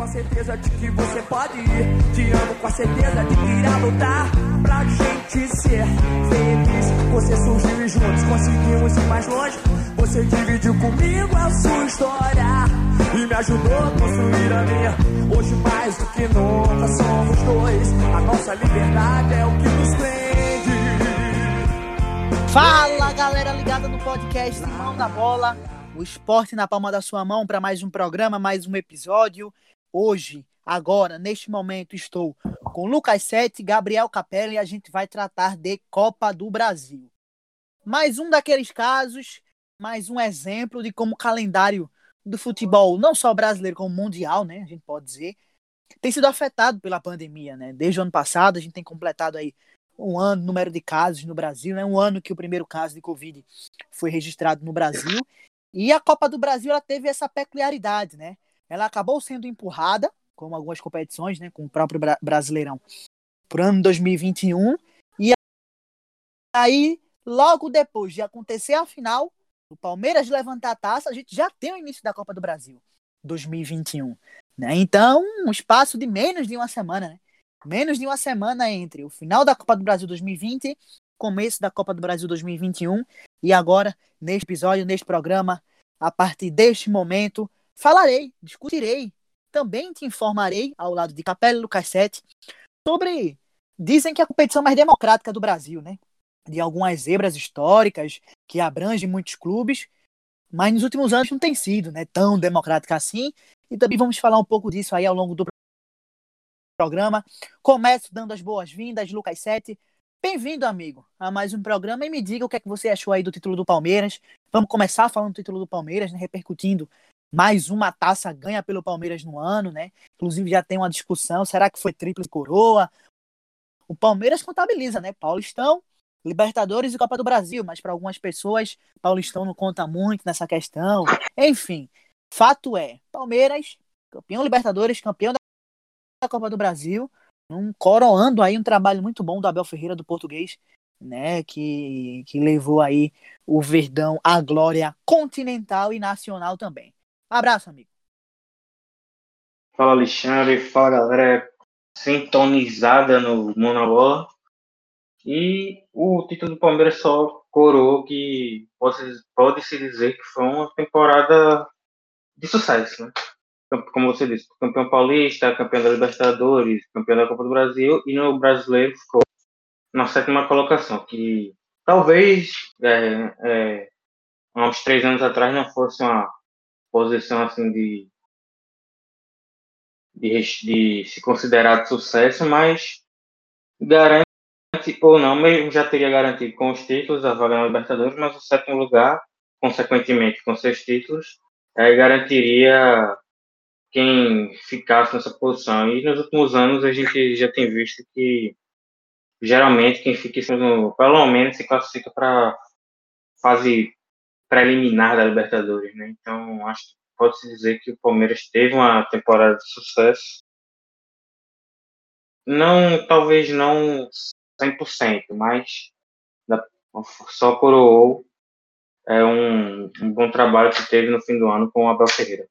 com a certeza de que você pode ir. Te amo com a certeza de que irá lutar pra gente ser feliz. Você surgiu e juntos conseguimos ir mais longe. Você dividiu comigo a sua história e me ajudou a construir a minha. Hoje mais do que nunca somos dois. A nossa liberdade é o que nos prende. Fala galera ligada no podcast Mão na Bola, o esporte na palma da sua mão para mais um programa, mais um episódio. Hoje, agora, neste momento, estou com Lucas Sete, Gabriel Capella e a gente vai tratar de Copa do Brasil. Mais um daqueles casos, mais um exemplo de como o calendário do futebol, não só brasileiro, como mundial, né, a gente pode dizer, tem sido afetado pela pandemia, né? Desde o ano passado, a gente tem completado aí um ano, número de casos no Brasil, né? Um ano que o primeiro caso de Covid foi registrado no Brasil. E a Copa do Brasil ela teve essa peculiaridade, né? Ela acabou sendo empurrada, como algumas competições, né, com o próprio Brasileirão, para o ano 2021. E aí, logo depois de acontecer a final, o Palmeiras levantar a taça, a gente já tem o início da Copa do Brasil 2021. Né? Então, um espaço de menos de uma semana, né? Menos de uma semana entre o final da Copa do Brasil 2020, começo da Copa do Brasil 2021. E agora, neste episódio, neste programa, a partir deste momento, falarei, discutirei, também te informarei, ao lado de Capela e Lucas Sete, sobre. Dizem que é a competição mais democrática do Brasil, né? De algumas zebras históricas que abrangem muitos clubes, mas nos últimos anos não tem sido né, tão democrática assim. E também vamos falar um pouco disso aí ao longo do programa. Começo dando as boas-vindas, Lucas Sete. Bem-vindo, amigo, a mais um programa e me diga o que é que você achou aí do título do Palmeiras. Vamos começar falando do título do Palmeiras, né, repercutindo mais uma taça ganha pelo Palmeiras no ano, né? Inclusive já tem uma discussão, será que foi tríplice coroa? O Palmeiras contabiliza, né? Paulistão, Libertadores e Copa do Brasil, mas para algumas pessoas Paulistão não conta muito nessa questão. Enfim, fato é, Palmeiras, campeão Libertadores, campeão da Copa do Brasil, um coroando aí um trabalho muito bom do Abel Ferreira do português, né, que, que levou aí o Verdão à glória continental e nacional também. Abraço, amigo. Fala, Alexandre. Fala, galera sintonizada no Monobola. E o título do Palmeiras só coroou que pode-se pode dizer que foi uma temporada de sucesso, né? Como você disse, campeão paulista, campeão da Libertadores, campeão da Copa do Brasil e no brasileiro ficou na sétima colocação, que talvez é, é, há uns três anos atrás não fosse uma posição assim de, de, de se considerar de sucesso, mas garante ou não, mesmo já teria garantido com os títulos a vaga na Libertadores, mas o sétimo lugar, consequentemente com seus títulos, é, garantiria quem ficasse nessa posição. E nos últimos anos a gente já tem visto que geralmente quem fica pelo menos se classifica para fase preliminar da Libertadores, né? Então, acho que pode-se dizer que o Palmeiras teve uma temporada de sucesso. Não, talvez não 100%, mas só coroou é um, um bom trabalho que teve no fim do ano com o Abel Ferreira.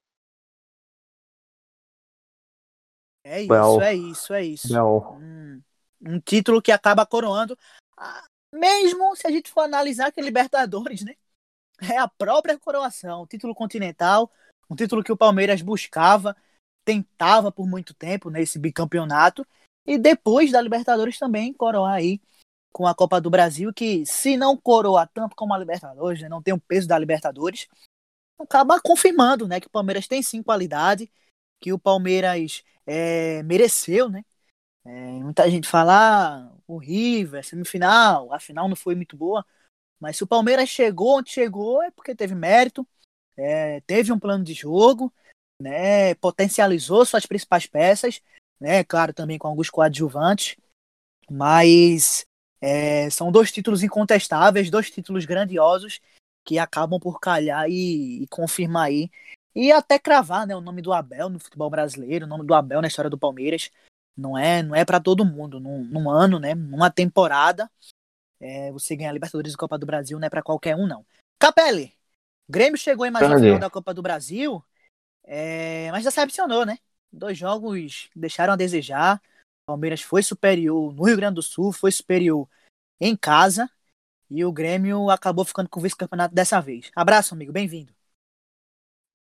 É isso, well, é isso, é isso. Well. Um, um título que acaba coroando, ah, mesmo se a gente for analisar que é Libertadores, né? É a própria coroação, o título continental, um título que o Palmeiras buscava, tentava por muito tempo nesse bicampeonato, e depois da Libertadores também coroar aí com a Copa do Brasil, que se não coroa tanto como a Libertadores, né, não tem o peso da Libertadores, acaba confirmando né, que o Palmeiras tem sim qualidade, que o Palmeiras é, mereceu, né? É, muita gente fala, ah, o River, semifinal, a final não foi muito boa. Mas se o Palmeiras chegou onde chegou é porque teve mérito, é, teve um plano de jogo, né, potencializou suas principais peças, né, claro, também com alguns coadjuvantes, mas é, são dois títulos incontestáveis, dois títulos grandiosos que acabam por calhar e, e, confirmar aí e até cravar né, o nome do Abel no futebol brasileiro, o nome do Abel na história do Palmeiras. Não é, não é para todo mundo. Num, num ano, né, numa temporada, é, você ganhar Libertadores e Copa do Brasil não é para qualquer um, não. Capelli, o Grêmio chegou em mais uma final da Copa do Brasil, é, mas decepcionou, né? dois jogos deixaram a desejar. O Palmeiras foi superior no Rio Grande do Sul, foi superior em casa e o Grêmio acabou ficando com o vice-campeonato dessa vez. Abraço, amigo, bem-vindo.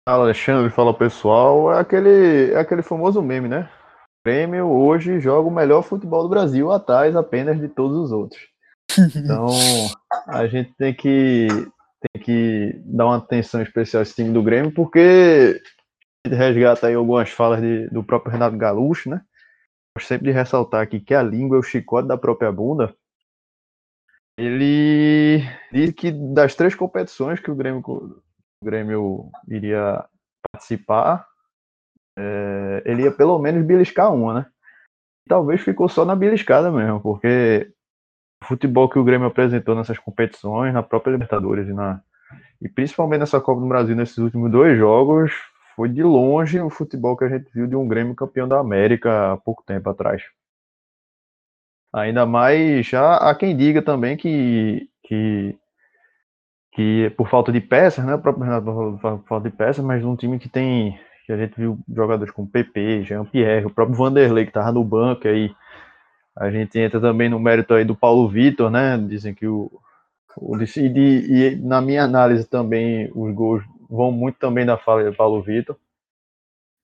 Fala, Alexandre, fala pessoal. É aquele, é aquele famoso meme, né? O Grêmio hoje joga o melhor futebol do Brasil atrás apenas de todos os outros. Então, a gente tem que, tem que dar uma atenção especial a esse time do Grêmio, porque a gente resgata aí algumas falas de, do próprio Renato Gaúcho, né? Gosto sempre de ressaltar aqui que a língua é o chicote da própria bunda. Ele diz que das três competições que o Grêmio, o Grêmio iria participar, é, ele ia pelo menos beliscar uma, né? Talvez ficou só na beliscada mesmo, porque o futebol que o Grêmio apresentou nessas competições, na própria Libertadores e, na, e principalmente nessa Copa do Brasil, nesses últimos dois jogos, foi de longe o futebol que a gente viu de um Grêmio campeão da América há pouco tempo atrás. Ainda mais, há, há quem diga também que, que, que por falta de peças, né? O próprio Renato por falta de peças, mas um time que tem, que a gente viu jogadores como PP, Jean-Pierre, o próprio Vanderlei que estava no banco aí. A gente entra também no mérito aí do Paulo Vitor, né? Dizem que o, o e, e na minha análise também os gols vão muito também da fala de Paulo Vitor.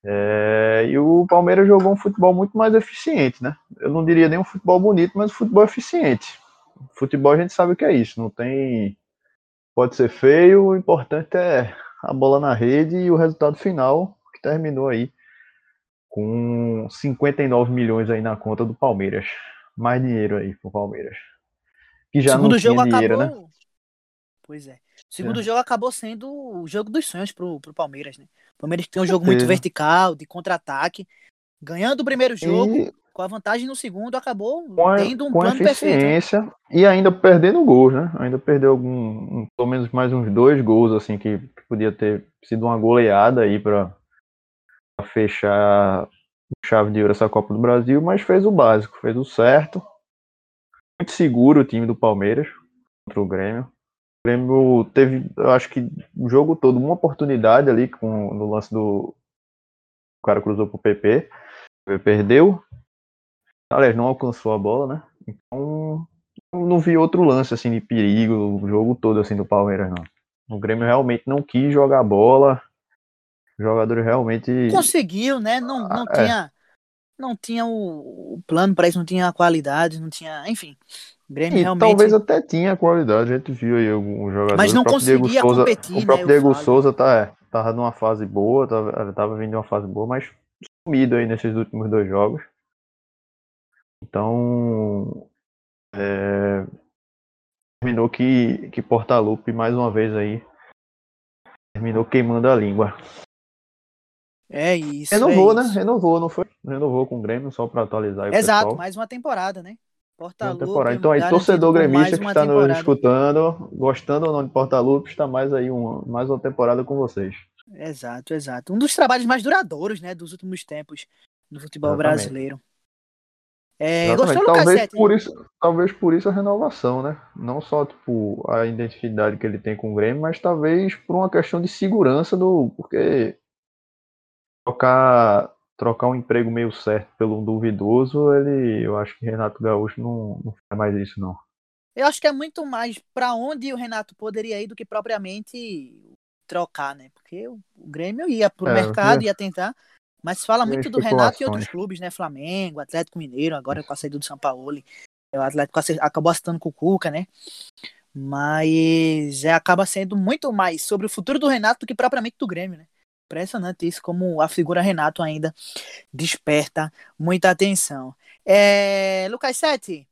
É, e o Palmeiras jogou um futebol muito mais eficiente, né? Eu não diria nem um futebol bonito, mas um futebol eficiente. Futebol a gente sabe o que é isso, não tem. Pode ser feio, o importante é a bola na rede e o resultado final, que terminou aí com 59 milhões aí na conta do Palmeiras. Mais dinheiro aí pro Palmeiras. Que já Segundo não tinha dinheiro, né? acabou... né? Pois é. O segundo é. jogo acabou sendo o jogo dos sonhos pro, pro Palmeiras, né? O Palmeiras tem um jogo muito vertical, de contra-ataque. Ganhando o primeiro jogo, e... com a vantagem no segundo, acabou com tendo um com plano eficiência, perfeito. E ainda perdendo gols, né? Ainda perdeu algum, pelo menos mais uns dois gols, assim, que podia ter sido uma goleada aí para fechar chave de ouro essa Copa do Brasil, mas fez o básico, fez o certo. Muito seguro o time do Palmeiras contra o Grêmio. O Grêmio teve, eu acho que o jogo todo, uma oportunidade ali com, no lance do. O cara cruzou pro PP, perdeu. Aliás, não alcançou a bola, né? Então, não vi outro lance assim de perigo o jogo todo assim do Palmeiras, não. O Grêmio realmente não quis jogar bola. Jogadores realmente. Conseguiu, né? Não, não ah, é. tinha. Não tinha o, o plano para isso, não tinha a qualidade, não tinha. Enfim. Grêmio realmente... Talvez até tinha qualidade, a gente viu aí alguns jogadores. Mas não conseguia Souza, competir, O próprio né, Diego Souza tá, é, tava numa fase boa, tava, tava vindo de uma fase boa, mas sumido aí nesses últimos dois jogos. Então, é, terminou que, que Portalupe, mais uma vez aí, terminou queimando a língua. É isso. Renovou, é né? Isso. Renovou, não foi? Renovou com o Grêmio, só para atualizar. Exato, pessoal. mais uma temporada, né? Portalupe. Então aí, torcedor gremista que está nos escutando, gostando ou não de Portalupe, está mais aí uma, mais uma temporada com vocês. Exato, exato. Um dos trabalhos mais duradouros, né, dos últimos tempos no futebol Exatamente. brasileiro. É, gostou, talvez por isso, talvez por isso a renovação, né? Não só tipo a identidade que ele tem com o Grêmio, mas talvez por uma questão de segurança do, porque trocar trocar um emprego meio certo pelo duvidoso, ele, eu acho que Renato Gaúcho não, não faz mais isso, não. Eu acho que é muito mais para onde o Renato poderia ir do que propriamente trocar, né? Porque o, Grêmio ia pro é, mercado, ia tentar, mas fala muito do Renato e outros clubes, né? Flamengo, Atlético Mineiro, agora com a saída do São Paulo. O Atlético acabou acertando com o Cuca, né? Mas é, acaba sendo muito mais sobre o futuro do Renato do que propriamente do Grêmio, né? Impressionante isso, como a figura Renato ainda desperta muita atenção. É, Lucas Sete,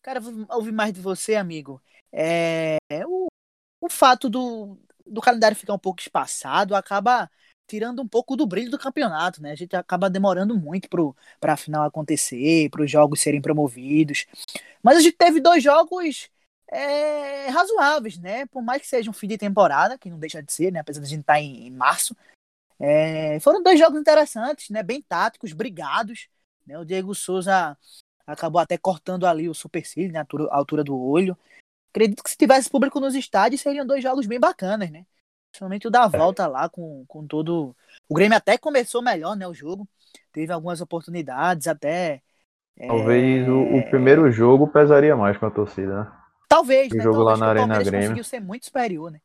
cara, ouvir mais de você, amigo. É, o, o fato do, do calendário ficar um pouco espaçado acaba tirando um pouco do brilho do campeonato, né? A gente acaba demorando muito para a final acontecer, para os jogos serem promovidos. Mas a gente teve dois jogos é, razoáveis, né? Por mais que seja um fim de temporada, que não deixa de ser, né? Apesar de a gente estar tá em, em março, é, foram dois jogos interessantes, né? Bem táticos, brigados. Né? O Diego Souza acabou até cortando ali o supercílio, né? A altura do olho. Acredito que se tivesse público nos estádios, seriam dois jogos bem bacanas, né? Principalmente o da volta lá com, com todo O Grêmio até começou melhor, né, o jogo. Teve algumas oportunidades, até. Talvez é... o, o, primeiro jogo pesaria mais com a torcida, né? Talvez, o né? jogo Talvez lá na Arena Grêmio. conseguiu ser muito superior, né?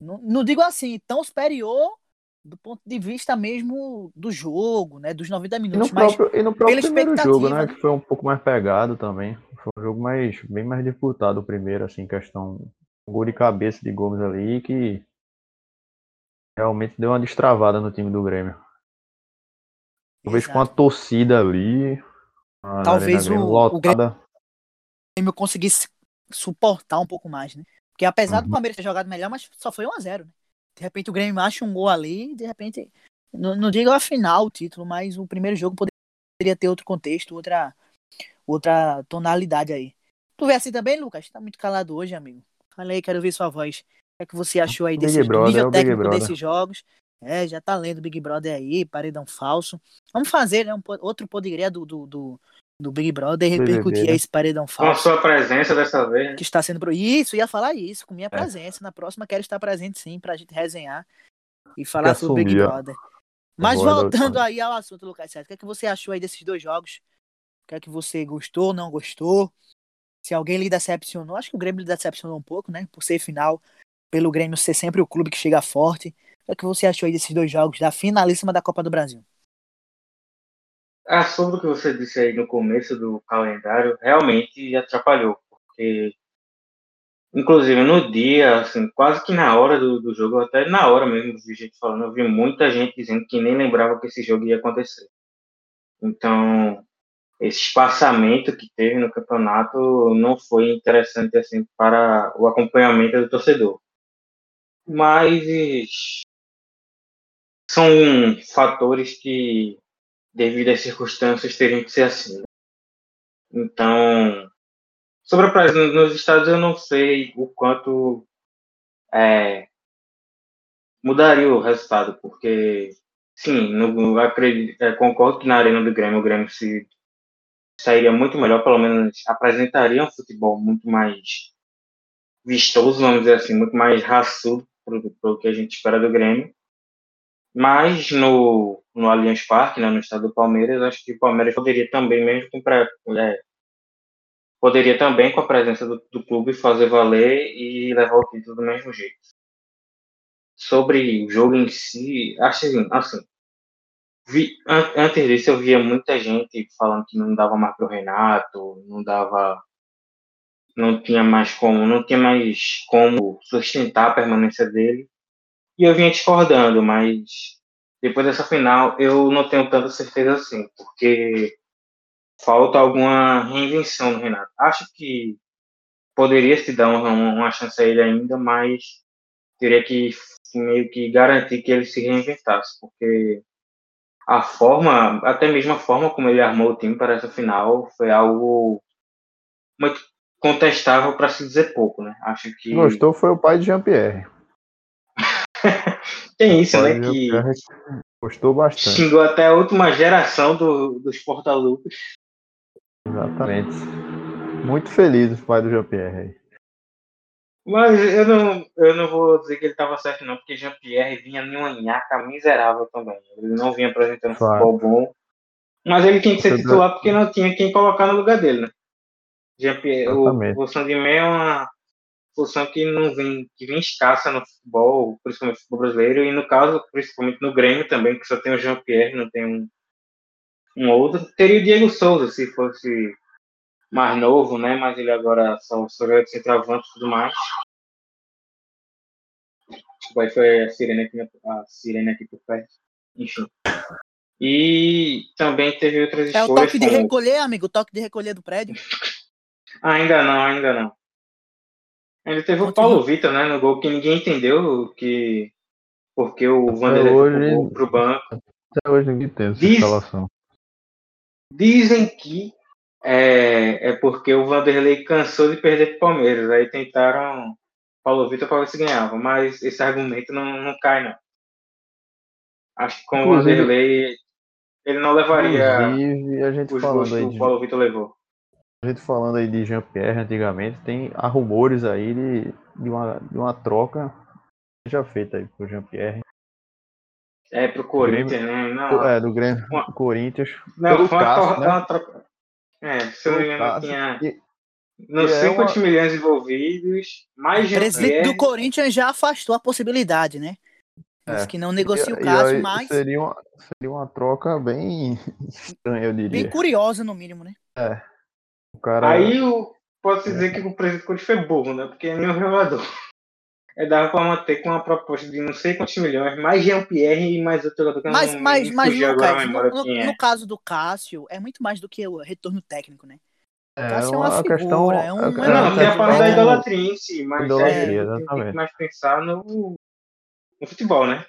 Não, não digo assim, tão superior do ponto de vista mesmo do jogo, né? Dos 90 minutos. E no próprio, e no próprio primeiro jogo, né? né? Que foi um pouco mais pegado também. Foi um jogo mais, bem mais disputado o primeiro, assim, questão. Um gol de cabeça de Gomes ali que realmente deu uma destravada no time do Grêmio. Talvez com a torcida ali. Talvez o, o Grêmio conseguisse suportar um pouco mais, né? Porque apesar uhum. do Palmeiras ter jogado melhor, mas só foi 1x0, né? De repente o Grêmio acha um gol ali, de repente. Não, não digo a final o título, mas o primeiro jogo poderia ter outro contexto, outra, outra tonalidade aí. Tu vê assim também, Lucas? Tá muito calado hoje, amigo. Falei, quero ver sua voz. O que, é que você achou aí desse nível é técnico desses jogos? É, já tá lendo Big Brother aí, paredão falso. Vamos fazer, né? Um, outro poderia do, do, do, do Big Brother repercutir esse paredão falso. Com a sua presença dessa vez. Né? Que está sendo. Pro... Isso, ia falar isso, com minha é. presença. Na próxima quero estar presente sim, pra gente resenhar e falar sobre o Big Brother. Mas voltando aí ao assunto, Lucas Sérgio, o que, é que você achou aí desses dois jogos? O que é que você gostou, não gostou? Se alguém lhe decepcionou, acho que o Grêmio lhe decepcionou um pouco, né? Por ser final, pelo Grêmio ser sempre o clube que chega forte. O que, é que você achou aí desses dois jogos da finalíssima da Copa do Brasil? Ah, sobre o que você disse aí no começo do calendário, realmente atrapalhou, porque inclusive no dia, assim, quase que na hora do, do jogo, até na hora mesmo vi gente falando, eu vi muita gente dizendo que nem lembrava que esse jogo ia acontecer. Então, esse espaçamento que teve no campeonato não foi interessante assim para o acompanhamento do torcedor. Mas são fatores que devido às circunstâncias, teriam que ser assim. Então, sobre a presença nos estados, eu não sei o quanto é, mudaria o resultado, porque, sim, no, acredito, é, concordo que na Arena do Grêmio, o Grêmio se sairia muito melhor, pelo menos apresentaria um futebol muito mais vistoso, vamos dizer assim, muito mais raçudo para o que a gente espera do Grêmio. Mas no, no Allianz Parque, né, no estado do Palmeiras, acho que o Palmeiras poderia também, mesmo com pré, é, poderia também, com a presença do, do, clube, fazer valer e levar o título do mesmo jeito. Sobre o jogo em si, acho assim, assim vi, an, antes disso eu via muita gente falando que não dava mais pro Renato, não dava não tinha mais como, não tinha mais como sustentar a permanência dele. E eu vinha discordando, mas depois dessa final eu não tenho tanta certeza assim, porque falta alguma reinvenção no Renato. Acho que poderia se dar uma, uma chance a ele ainda, mas teria que meio que garantir que ele se reinventasse, porque a forma, até mesmo a forma como ele armou o time para essa final foi algo muito contestável para se dizer pouco, né? Acho que gostou foi o pai de Jean-Pierre. Tem isso, né? Que gostou bastante. Xingou até a última geração do, dos Portalucas. Exatamente. Muito feliz o pai do Jean-Pierre Mas eu não, eu não vou dizer que ele estava certo, não, porque Jean-Pierre vinha em uma nhaca miserável também. Ele não vinha apresentando claro. futebol bom. Mas ele tinha que ser titular porque não tinha quem colocar no lugar dele, né? Jean-Pierre, o, o Sandimé é uma função que não vem, que vem escassa no futebol, principalmente no futebol brasileiro, e no caso, principalmente no Grêmio também, que só tem o Jean-Pierre, não tem um, um outro. Teria o Diego Souza, se fosse mais novo, né? Mas ele agora só, joga de centroavante e tudo mais. Aí foi a sirene aqui, a sirene aqui por perto. Enfim. E também teve outras escolhas. É o toque de recolher, amigo, o toque de recolher do prédio. ainda não, ainda não. Ele teve o Paulo Vitor, né, no gol que ninguém entendeu que porque o Vanderlei hoje, pro banco. Até hoje ninguém tem essa Diz, escalação. Dizem que é, é porque o Vanderlei cansou de perder pro Palmeiras. Aí tentaram Paulo Vitor para ver se ganhava, mas esse argumento não, não cai, não. Acho que com o Vanderlei ele não levaria a gente os falando aí que o Paulo Vitor levou. A gente falando aí de Jean-Pierre antigamente, tem há rumores aí de, de, uma, de uma troca já feita aí pro Jean-Pierre. É, pro Corinthians, né? Não, é, do Grêmio, uma... Corinthians. Não, foi uma, Cássio, né? uma troca. É, se eu não me engano, tinha. E... Não sei é quantos uma... milhões envolvidos, mais O presidente do Corinthians já afastou a possibilidade, né? É. que não negocia o Cássio, mas. Seria uma, seria uma troca bem estranha, eu diria. Bem curiosa, no mínimo, né? É. O cara... Aí eu posso dizer que o presidente do Corinthians foi burro, né? Porque é meu jogador. É, dava para manter com uma proposta de não sei quantos milhões, mais Jean-Pierre e mais outro jogador que mas, não, mas, mas Lucas, no, no, é. no, caso do Cássio, é muito mais do que o retorno técnico, né? É, Cássio é uma, figura, questão, é um... Não, não tem a parte da idolatria em si, mas idolatria, é, tem que mais pensar no, no futebol, né?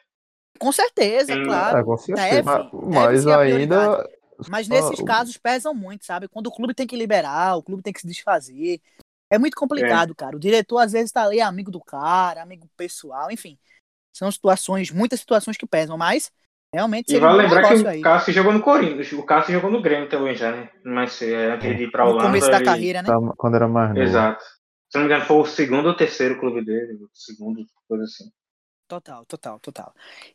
Com certeza, Sim. claro. É, com certeza. Deve, mas deve ainda... Mas nesses casos pesam muito, sabe? Quando o clube tem que liberar, o clube tem que se desfazer. É muito complicado, é. cara. O diretor às vezes tá ali amigo do cara, amigo pessoal, enfim. São situações, muitas situações que pesam, mas realmente E vale um lembrar que o aí. Cássio jogou no Corinthians, o Cássio jogou no Grêmio também já, né? Mas é, antes de ir pra Holanda. No começo da carreira, né? Quando era mais novo. Exato. Se não me engano, foi o segundo ou terceiro clube dele, o segundo, coisa assim. Total, total, total.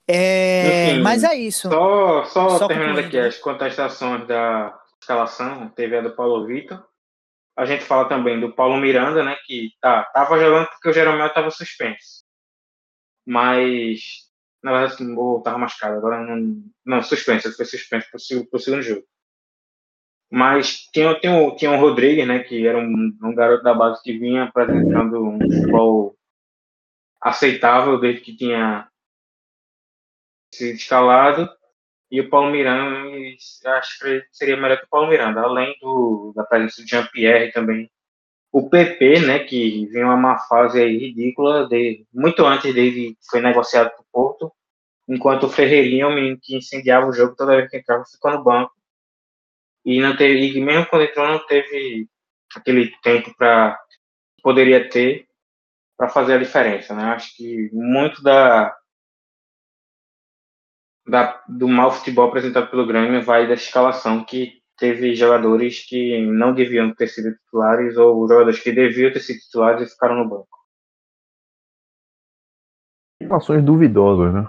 É... Enfim, mas é isso. Só, só, só terminando aqui né? as contestações da escalação, teve a do Paulo Vitor, a gente fala também do Paulo Miranda, né, que tá, tava jogando porque o Jeromel estava suspenso. Mas, na verdade, assim, o tava machucado, agora não, não suspenso, ele foi suspenso pro, pro segundo jogo. Mas tinha, tinha, o, tinha o Rodrigues, né, que era um, um garoto da base que vinha apresentando um futebol aceitável desde que tinha sido escalado e o Paulo Miranda, acho que seria melhor que o Paulo Miranda, além do, da presença de Jean-Pierre também. O PP, né, que vinha uma fase aí ridícula, de, muito antes dele foi negociado para o Porto, enquanto o Ferreirinha, o menino que incendiava o jogo toda vez que entrava, ficou no banco. E, não teve, e mesmo quando entrou, não teve aquele tempo para poderia ter para fazer a diferença. Né? Acho que muito da, da, do mau futebol apresentado pelo Grêmio vai da escalação que teve jogadores que não deviam ter sido titulares ou jogadores que deviam ter sido titulares e ficaram no banco. Ações duvidosas, né?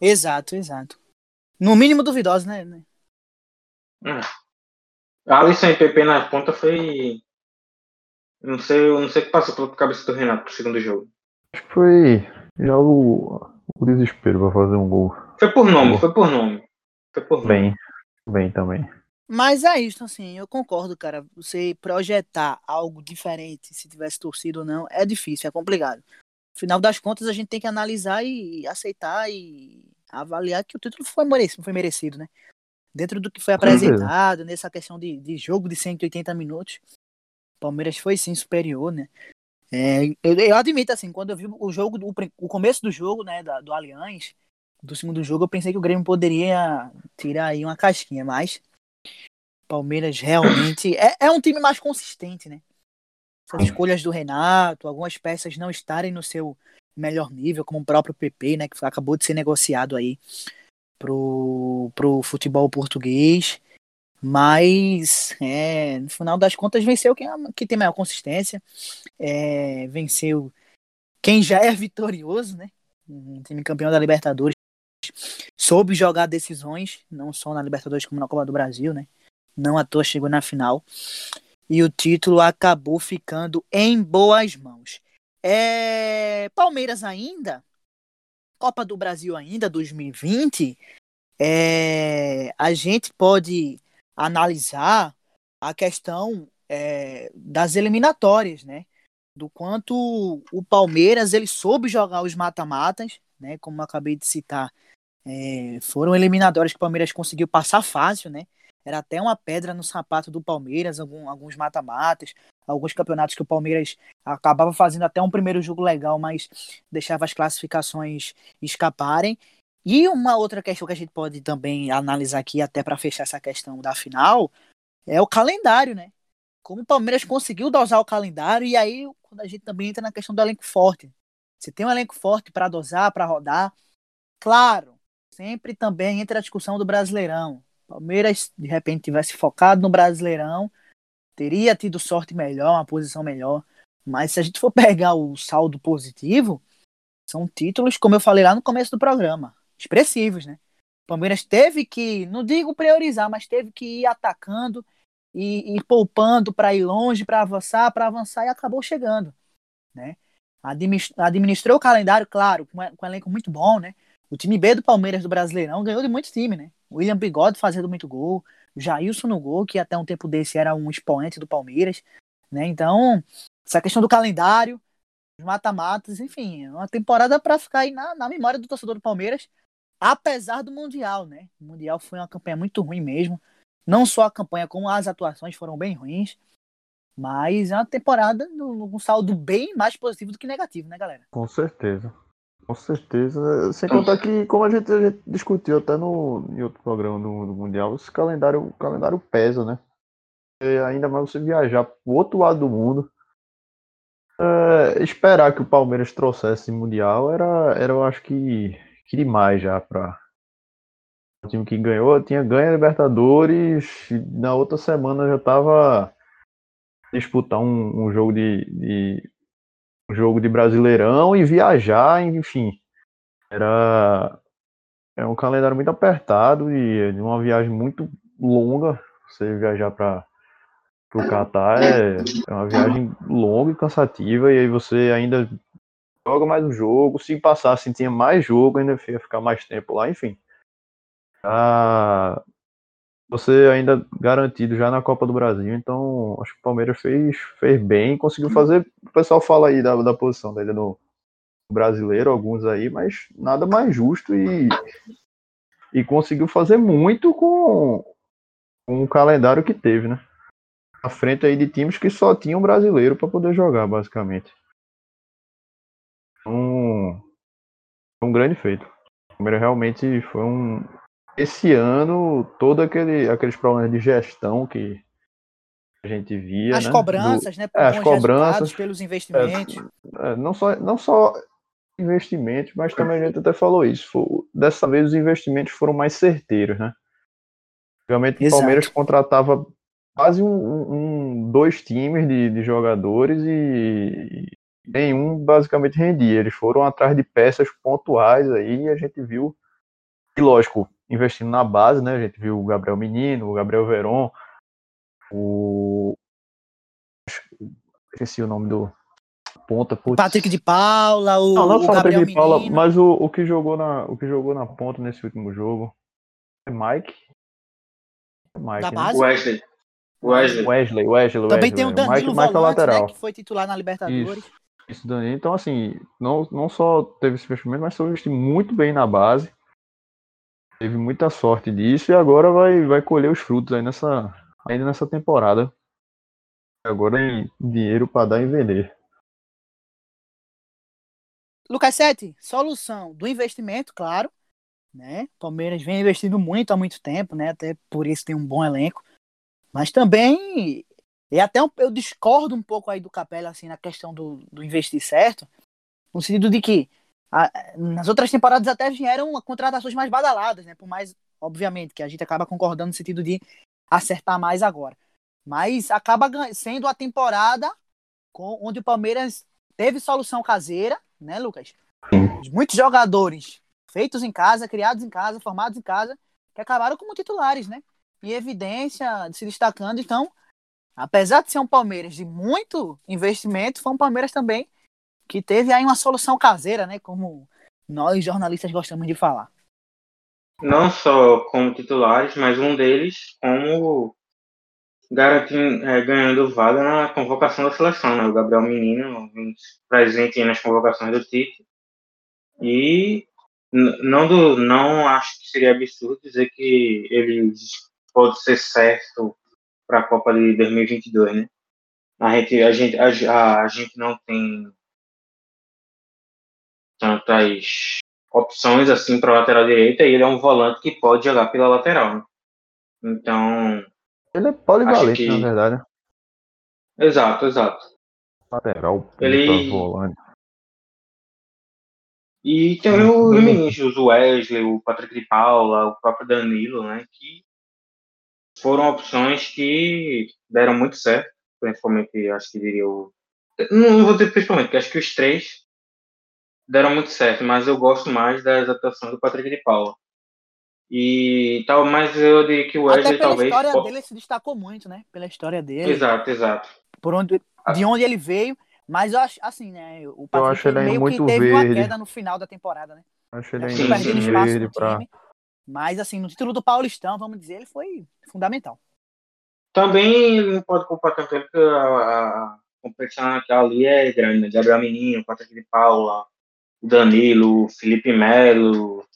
Exato, exato. No mínimo duvidosas, né? Hum. Alisson e PP na ponta foi. Não sei, não sei o que passou pela cabeça do Renato pro segundo jogo. Acho que foi já o, o desespero para fazer um gol. Foi por nome, foi por nome. Foi por nome. Bem, bem também. Mas é isso, assim, eu concordo, cara. Você projetar algo diferente, se tivesse torcido ou não, é difícil, é complicado. Final das contas, a gente tem que analisar e aceitar e avaliar que o título foi merecido, foi merecido né? Dentro do que foi apresentado, nessa questão de, de jogo de 180 minutos, Palmeiras foi sim superior, né? É, eu, eu, admito, assim, quando eu vi o jogo, o, o começo do jogo, né, da, do Allianz, do segundo jogo, eu pensei que o Grêmio poderia tirar aí uma casquinha, mas Palmeiras realmente é, é um time mais consistente, né? Essas escolhas do Renato, algumas peças não estarem no seu melhor nível, como o próprio PP, né, que acabou de ser negociado aí pro, pro futebol português. Mas, é, no final das contas, venceu quem, quem tem maior consistência. É, venceu quem já é vitorioso, né? Um time campeão da Libertadores soube jogar decisões, não só na Libertadores como na Copa do Brasil, né? Não à toa chegou na final. E o título acabou ficando em boas mãos. É... Palmeiras ainda, Copa do Brasil ainda, 2020, é... a gente pode analisar a questão é... das eliminatórias, né? Do quanto o Palmeiras ele soube jogar os mata-matas, né? Como eu acabei de citar, é, foram eliminatórias que o Palmeiras conseguiu passar fácil, né? Era até uma pedra no sapato do Palmeiras, algum, alguns mata-matas, alguns campeonatos que o Palmeiras acabava fazendo até um primeiro jogo legal, mas deixava as classificações escaparem. E uma outra questão que a gente pode também analisar aqui, até para fechar essa questão da final, é o calendário, né? Como o Palmeiras conseguiu dosar o calendário, e aí quando a gente também entra na questão do elenco forte. Você tem um elenco forte para dosar, para rodar. Claro, sempre também entra a discussão do Brasileirão. Palmeiras, de repente, tivesse focado no Brasileirão, teria tido sorte melhor, uma posição melhor. Mas se a gente for pegar o saldo positivo, são títulos, como eu falei lá no começo do programa, expressivos, né? O Palmeiras teve que, não digo priorizar, mas teve que ir atacando e, e poupando para ir longe, para avançar, para avançar e acabou chegando, né? Administrou o calendário, claro, com, um elenco muito bom, né? O time B do Palmeiras do Brasileirão ganhou de muitos times, né? William Bigode fazendo muito gol, Jailson no gol, que até um tempo desse era um expoente do Palmeiras, né? Então, essa questão do calendário, mata-matas, enfim, é uma temporada para ficar aí na, na memória do torcedor do Palmeiras, apesar do Mundial, né? O Mundial foi uma campanha muito ruim mesmo. Não só a campanha, como as atuações foram bem ruins. Mas é uma temporada com um saldo bem mais positivo do que negativo, né, galera? Com certeza. Com certeza. Sem contar que, como a gente, a gente discutiu até no, em outro programa do, do Mundial, esse calendário, o calendário pesa, né? E ainda mais você viajar pro outro lado do mundo. É, esperar que o Palmeiras trouxesse Mundial era, era eu acho que, que demais já para o time que ganhou, tinha ganho a Libertadores, na outra semana já estava disputar um, um jogo de, de, um jogo de Brasileirão e viajar, enfim. Era é um calendário muito apertado e uma viagem muito longa. Você viajar para o Catar é, é uma viagem longa e cansativa e aí você ainda joga mais um jogo. Se passasse tinha mais jogo, ainda ia ficar mais tempo lá, enfim tá você ainda garantido já na Copa do Brasil, então acho que o Palmeiras fez, fez bem, conseguiu uhum. fazer. O pessoal fala aí da, da posição dele no brasileiro, alguns aí, mas nada mais justo e, e conseguiu fazer muito com, com o calendário que teve, né? À frente aí de times que só tinham brasileiro para poder jogar, basicamente. Um, um grande feito. O Palmeiras realmente foi um, esse ano, todo aquele, aqueles problemas de gestão que a gente via. As né? cobranças, Do, né? É, as cobranças pelos investimentos. É, é, não, só, não só investimentos, mas também a gente até falou isso. Foi, dessa vez os investimentos foram mais certeiros, né? Realmente o Palmeiras contratava quase um, um, dois times de, de jogadores e nenhum basicamente rendia. Eles foram atrás de peças pontuais aí e a gente viu. E lógico, investindo na base, né? A gente viu o Gabriel Menino, o Gabriel Veron, o. Esqueci o nome do ponta. Putz. Patrick de Paula, o. Não, não só o Gabriel de Paula, Menino. mas o, o, que jogou na, o que jogou na ponta nesse último jogo é Mike. É Mike da né? base? Wesley. Wesley. Wesley, Wesley. Também Wesley, tem o Danilo Mike, Volante, Mike é lateral. Né, que foi titular na Libertadores. Isso, isso Danilo. Então, assim, não, não só teve esse investimento, mas foi muito bem na base teve muita sorte disso e agora vai, vai colher os frutos aí nessa, ainda nessa temporada. Agora tem dinheiro para dar e vender. Lucas Sete, solução do investimento, claro. Né? Palmeiras vem investindo muito há muito tempo, né? Até por isso tem um bom elenco. Mas também e até um, eu discordo um pouco aí do Capela assim na questão do, do investir certo, no sentido de que nas outras temporadas até vieram contratações mais badaladas, né? Por mais, obviamente, que a gente acaba concordando no sentido de acertar mais agora. Mas acaba sendo a temporada com, onde o Palmeiras teve solução caseira, né, Lucas? Muitos jogadores feitos em casa, criados em casa, formados em casa, que acabaram como titulares, né? Em evidência, se destacando. Então, apesar de ser um Palmeiras de muito investimento, foi um Palmeiras também que teve aí uma solução caseira, né? Como nós jornalistas gostamos de falar. Não só como titulares, mas um deles como garantindo, é, ganhando vaga na convocação da seleção, né? O Gabriel Menino, presente nas convocações do Tite. E não, do, não acho que seria absurdo dizer que ele pode ser certo para a Copa de 2022, né? A gente, a gente, a, a gente não tem tantas opções assim para a lateral direita e ele é um volante que pode jogar pela lateral. Né? Então. Ele é polivalente, que... na verdade. Exato, exato. Lateral, ele... volante. E tem os meninos, o Wesley, o Patrick de Paula, o próprio Danilo, né? Que foram opções que deram muito certo. Principalmente, acho que diria o. Não vou dizer principalmente, porque acho que os três deram muito certo, mas eu gosto mais das atuações do Patrick de Paula. E tal, mas eu diria que o Wesley Até pela talvez. história po- dele ele se destacou muito, né? Pela história dele, Exato, exato. por onde, de onde ele veio. Mas eu acho assim, né? O Eu Patrick acho ele meio muito que teve uma verde. queda no final da temporada, né? Acho ele Acho ainda verde pra. time. Mas assim, no título do Paulistão, vamos dizer, ele foi fundamental. Também não pode culpar tanto ele, porque a, a competição naquela ali é grande, né? Gabriel Menino, Patrick de Paula, Danilo, Felipe Melo,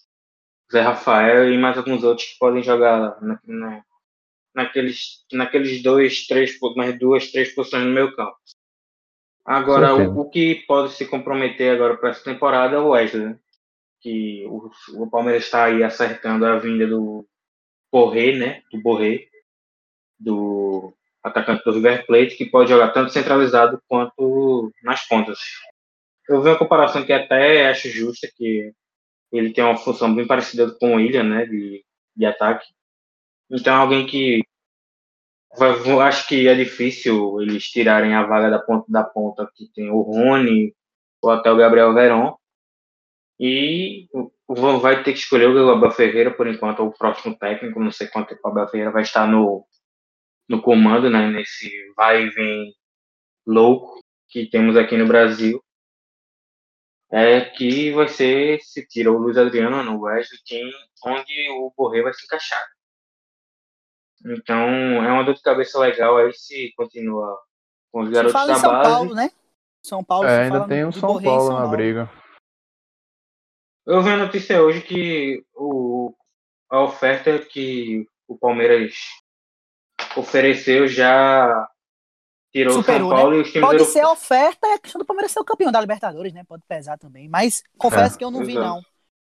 Zé Rafael e mais alguns outros que podem jogar na, na- naqueles, naqueles dois, três, mais duas, três posições no meu campo. Agora, o, o que pode se comprometer agora para essa temporada é o Wesley, né? Que o, o Palmeiras está aí acertando a vinda do Borré, né? Do Borré, do atacante do River Plate, que pode jogar tanto centralizado quanto nas pontas. Eu vi uma comparação que até acho justa, que ele tem uma função bem parecida com o William, né? De, de ataque. Então, alguém que acho que é difícil eles tirarem a vaga da ponta da ponta que tem o Rony ou até o Gabriel Verón. E vai ter que escolher o Abel Ferreira por enquanto, o próximo técnico. Não sei quanto tempo o Abel Ferreira vai estar no, no comando, né? Nesse vai e vem louco que temos aqui no Brasil. É que vai ser se tira o Luiz Adriano no Wesley, quem, onde o Borré vai se encaixar. Então é uma dor de cabeça legal aí se continua com os Se garotos fala da em São base. Paulo, né? São Paulo, É, ainda tem o São Borré Paulo São na briga. Eu vi a notícia hoje que o, a oferta que o Palmeiras ofereceu já tirou o Superou, São Paulo né? e os times Pode europeus. ser a oferta, é a questão do Palmeiras ser o campeão da Libertadores, né? Pode pesar também. Mas confesso É, que eu não vi, exato. não.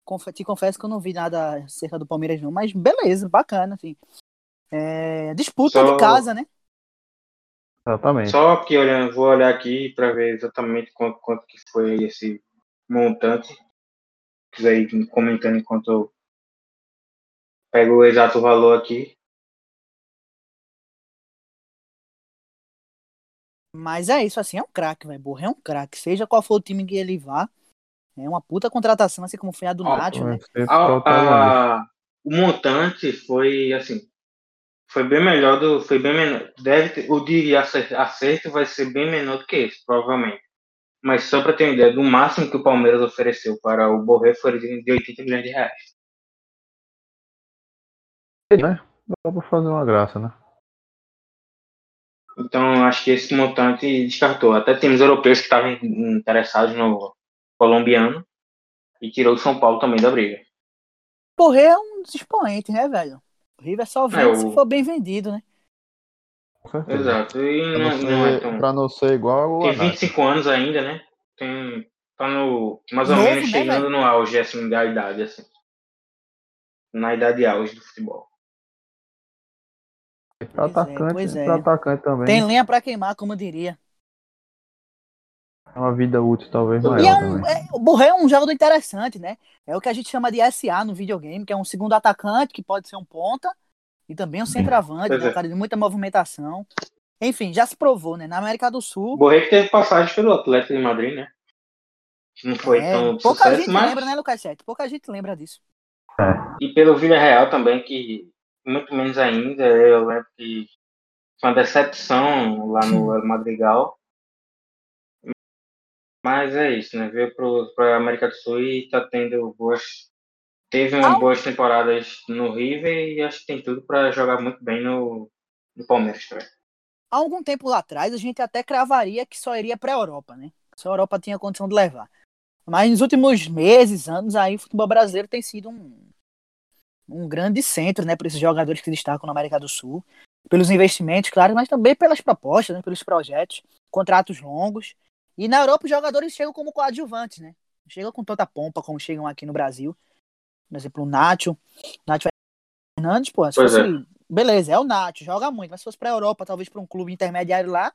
Confe- te confesso que eu não vi nada acerca do Palmeiras, não. Mas beleza, bacana, assim. É, disputa Só- de casa, né? Exatamente. Só que olhando, vou olhar aqui para ver exatamente quanto, quanto que foi esse montante. Se quiser ir comentando enquanto eu pego o exato valor aqui. Mas é isso, assim, é um craque, velho. Borré é um craque. Seja qual for o time que ele vá. É uma puta contratação, assim como foi a do Ó, Nacho, né? A- a- o montante foi assim, foi bem melhor do, foi bem menor. Deve ter, o de acer- acerto vai ser bem menor do que esse, provavelmente. Mas só para ter uma ideia, do máximo que o Palmeiras ofereceu para o Borré foi de de 80 milhões de reais. né? Dá pra fazer uma graça, né? Então acho que esse montante descartou. Até temos europeus que estavam interessados no colombiano e tirou o São Paulo também da briga. Borré é um dos expoentes, né, velho? O River só vende É, o- se for bem vendido, né? Exato. E Pra não, não, não é ser, tão. pra não ser igual Tem Anato. 25 anos ainda, né? Tem, tá no. Mais ou Novo, menos né, chegando velho? no auge, assim, da idade, assim. Na idade auge do futebol. Pra é, atacante, pois é. atacante também. Tem lenha pra queimar, como eu diria. É uma vida útil talvez maior E é um, é, o Borré é um jogador interessante, né? É o que a gente chama de SA no videogame, que é um segundo atacante, que pode ser um ponta, e também um centroavante, né? é. Um cara de muita movimentação. Enfim, já se provou, né? Na América do Sul, Borré que teve passagem pelo Atlético de Madrid, né? Não foi é, tão pouca sucesso, gente mas. lembra, né, Lucas Sete? Pouca gente lembra disso. E pelo Villarreal também, que muito menos ainda. Eu lembro que foi uma decepção lá no Madrigal. Mas é isso, né? Veio para a América do Sul e tá tendo boas. Teve umas Ah, boas temporadas no River e acho que tem tudo para jogar muito bem no, no Palmeiras também. Há algum tempo lá atrás, a gente até cravaria que só iria pra Europa, né? Só a Europa tinha condição de levar. Mas nos últimos meses, anos, aí o futebol brasileiro tem sido um, um grande centro, né, para esses jogadores que se destacam na América do Sul, pelos investimentos, claro, mas também pelas propostas, né, pelos projetos, contratos longos. E na Europa os jogadores chegam como coadjuvantes, né? Chegam com tanta pompa como chegam aqui no Brasil. Por exemplo, o Nacho, Nacho Fernandes, pô, se Pois fosse, beleza, é o Nacho, joga muito, mas se fosse pra Europa, talvez para um clube intermediário lá,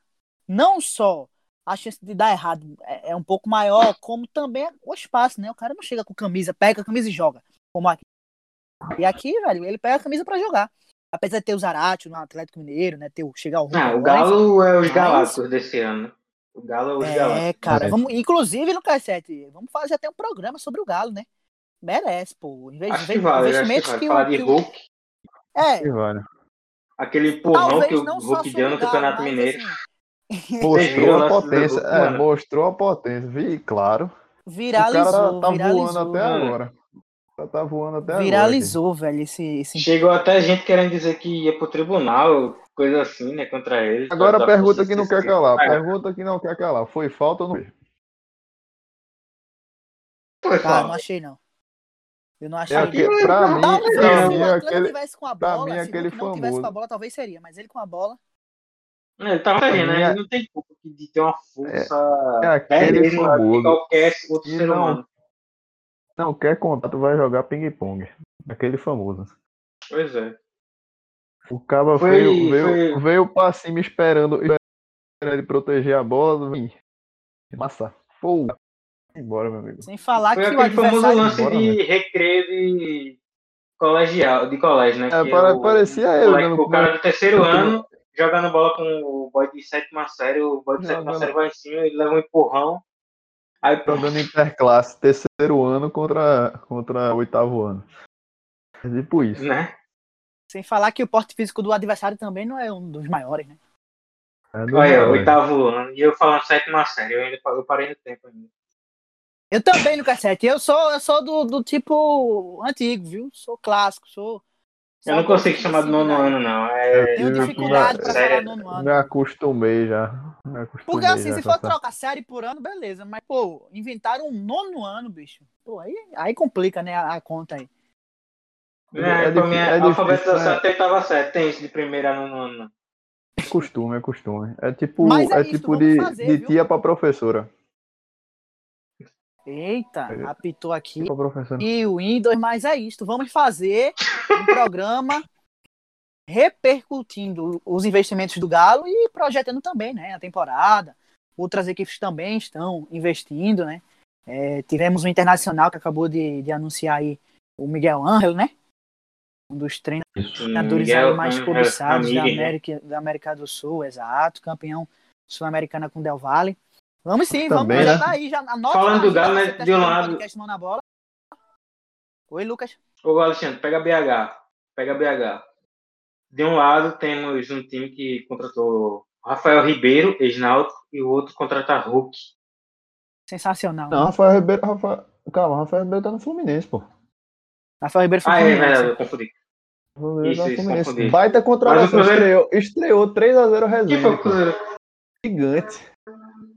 não só a chance de dar errado é, é um pouco maior, como também o espaço, né? O cara não chega com camisa, pega a camisa e joga, como aqui. E aqui, velho, ele pega a camisa pra jogar. Apesar de ter o Zarate no Atlético Mineiro, né? Ter o chegar o Hulk Ah, o. Galo é os Mas- Galácticos desse ano? O Galo os É, Galácticos. cara, É. vamos, inclusive, Lucas Sete, vamos fazer até um programa sobre o Galo, né? Merece, pô. Inve- Acho que vale, acho que investimentos vale. que, Falar o, de que o- Hulk, É, vale. aquele empurrão talvez que o não Hulk deu no o Campeonato mas, Mineiro. assim, Mostrou a potência. É, mostrou a potência. Vi, claro. O cara viralizou, tá, tá viralizou. voando até mano. agora. Tá, tá voando até viralizou, velho, esse, esse Chegou até gente querendo dizer que ia pro tribunal, coisa assim, né, contra ele. agora. Agora pergunta que não quer calar. É, Pergunta que não quer calar. Foi falta ou não foi? Cara, não falta. achei, não. Eu não achei. É não. aquele, pra mim, Talvez pra se mim, o é Atlético aquele. tivesse com a bola, mim, se o aquele Hulk não tivesse famoso. com a bola, talvez seria, mas ele com a bola. Ele tava querendo, né? É- Ele não tem culpa de ter uma força é aquele bem maior que famoso. qualquer outro ser não- humano. Não quer contato, vai jogar ping-pong. Aquele famoso. Pois é. O cara Foi- veio, veio, foi- veio pra cima esperando, esperando ele proteger a bola. Vim. Massa. Pô. Embora, meu amigo. Sem falar Foi que o aquele famoso adversário. lance Bora, de recreio de colegial, de colégio, né? É, que pare- o- parecia o ele, moleque- né, O cara do terceiro no- ano jogando bola com o boy de sétima série, o boy de sétima série vai em cima, ele leva um empurrão. Aí. Jogando interclasse, terceiro ano contra, contra oitavo ano. É tipo isso. Né? Sem falar que o porte físico do adversário também não é um dos maiores, né? É do Olha, maior, oitavo ano. E eu falando sétima série, eu ainda eu parei no tempo ainda. Eu também, Lucas Sete. Eu sou, eu sou do, do tipo antigo, viu? Sou clássico, sou. Eu não consigo chamar de nono né? ano, não. É, Tenho Eu dificuldade pra falar nono ano. Me acostumei já. Me acostumei Porque assim, já se for trocar série por ano, beleza. Mas, pô, inventaram um nono ano, bicho. Pô, aí, aí complica, né, a, a conta aí. É, É pra difícil- mim, é é difícil, alfabetização até oitava série. Tem isso de primeira a nono ano. É costume, é costume. É tipo, Mas é é isso, tipo de, fazer, de tia pra professora. Eita, apitou aqui. E o Windows, mas é isto. Vamos fazer um programa repercutindo os investimentos do Galo e projetando também, né? A temporada. Outras equipes também estão investindo, né? É, tivemos o Internacional que acabou de, de anunciar aí o Miguel Ángel, né? Um dos treinadores aí mais cobiçados da né? América, da América do Sul, exato. Campeão sul-americana com Del Valle. Vamos sim, vamos. Também, Já né? tá aí, já anota Falando aí, do Galo, né, tá de um lado- podcast Mão na bola. Oi, Lucas. Ô, Alexandre, pega BH. Pega BH. De um lado, temos um time que contratou Rafael Ribeiro, ex-náutico, e o outro contrata Hulk. Sensacional. Não, Rafael Ribeiro. Rafael... Calma, Rafael Ribeiro tá no Fluminense, pô. Rafael Ribeiro foi Ah, é Fluminense. verdade, eu confundi. Isso, tá no isso, Fluminense. Baita contratação. Cruzeiro- Estreou, estreou 3x0 Quem foi resenha. o. Cruzeiro? Gigante.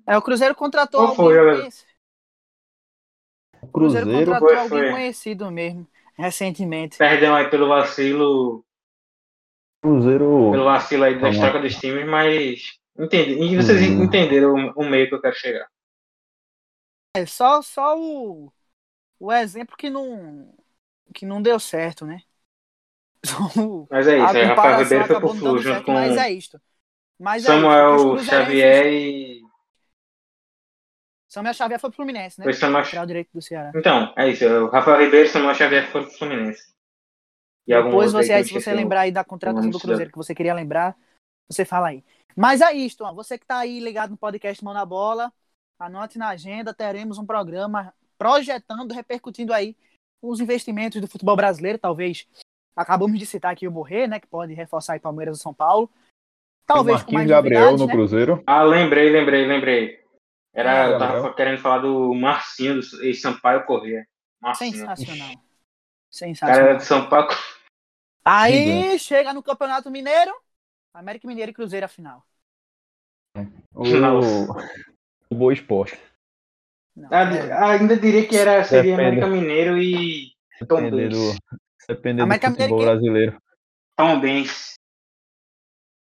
É, o Cruzeiro contratou Qual foi, alguém conhecido. O Cruzeiro, Cruzeiro. contratou Foi, alguém foi. conhecido mesmo, recentemente. Perdão aí pelo vacilo, Cruzeiro. pelo vacilo aí lá. trocas dos times, mas entendi. E vocês Hum. entenderam o, meio que eu quero chegar. É só, só o, o exemplo que não, que não deu certo, né? Mas é a isso, aí, Rafael comparação Ribeiro foi pro Flu junto certo, com mas é isto. Mas é Samuel que os cruzeirenses- Xavier e. Samuel Xavier foi pro Fluminense, né? Foi Samuel... Lateral direito do Ceará. Então, é isso. O Rafael Ribeiro e Samuel Xavier foram pro Fluminense. E Depois você, aí se você lembrar aí da contratação do Cruzeiro que você queria lembrar, você fala aí. Mas é isto, ó, você que tá aí ligado no podcast Mão na Bola, anote na agenda, teremos um programa projetando, repercutindo aí os investimentos do futebol brasileiro, talvez acabamos de citar aqui o Borré, né, que pode reforçar aí Palmeiras e São Paulo. Talvez com Marquinhos mais Gabriel no né? Cruzeiro. Ah, lembrei, lembrei, lembrei. Era, eu tava Gabriel. querendo falar do Marcinho, do e Sampaio Corrêa. Marcinho. Sensacional. O cara Sensacional. era de Sampaio Aí chega no Campeonato Mineiro, América Mineiro e Cruzeiro a final. O, Boa Esporte. Não, Ah, é- Ainda diria que era, seria Depende. América Mineiro e Tom Depender Benz. do, depender América do futebol Mineiro brasileiro. Tom Benz.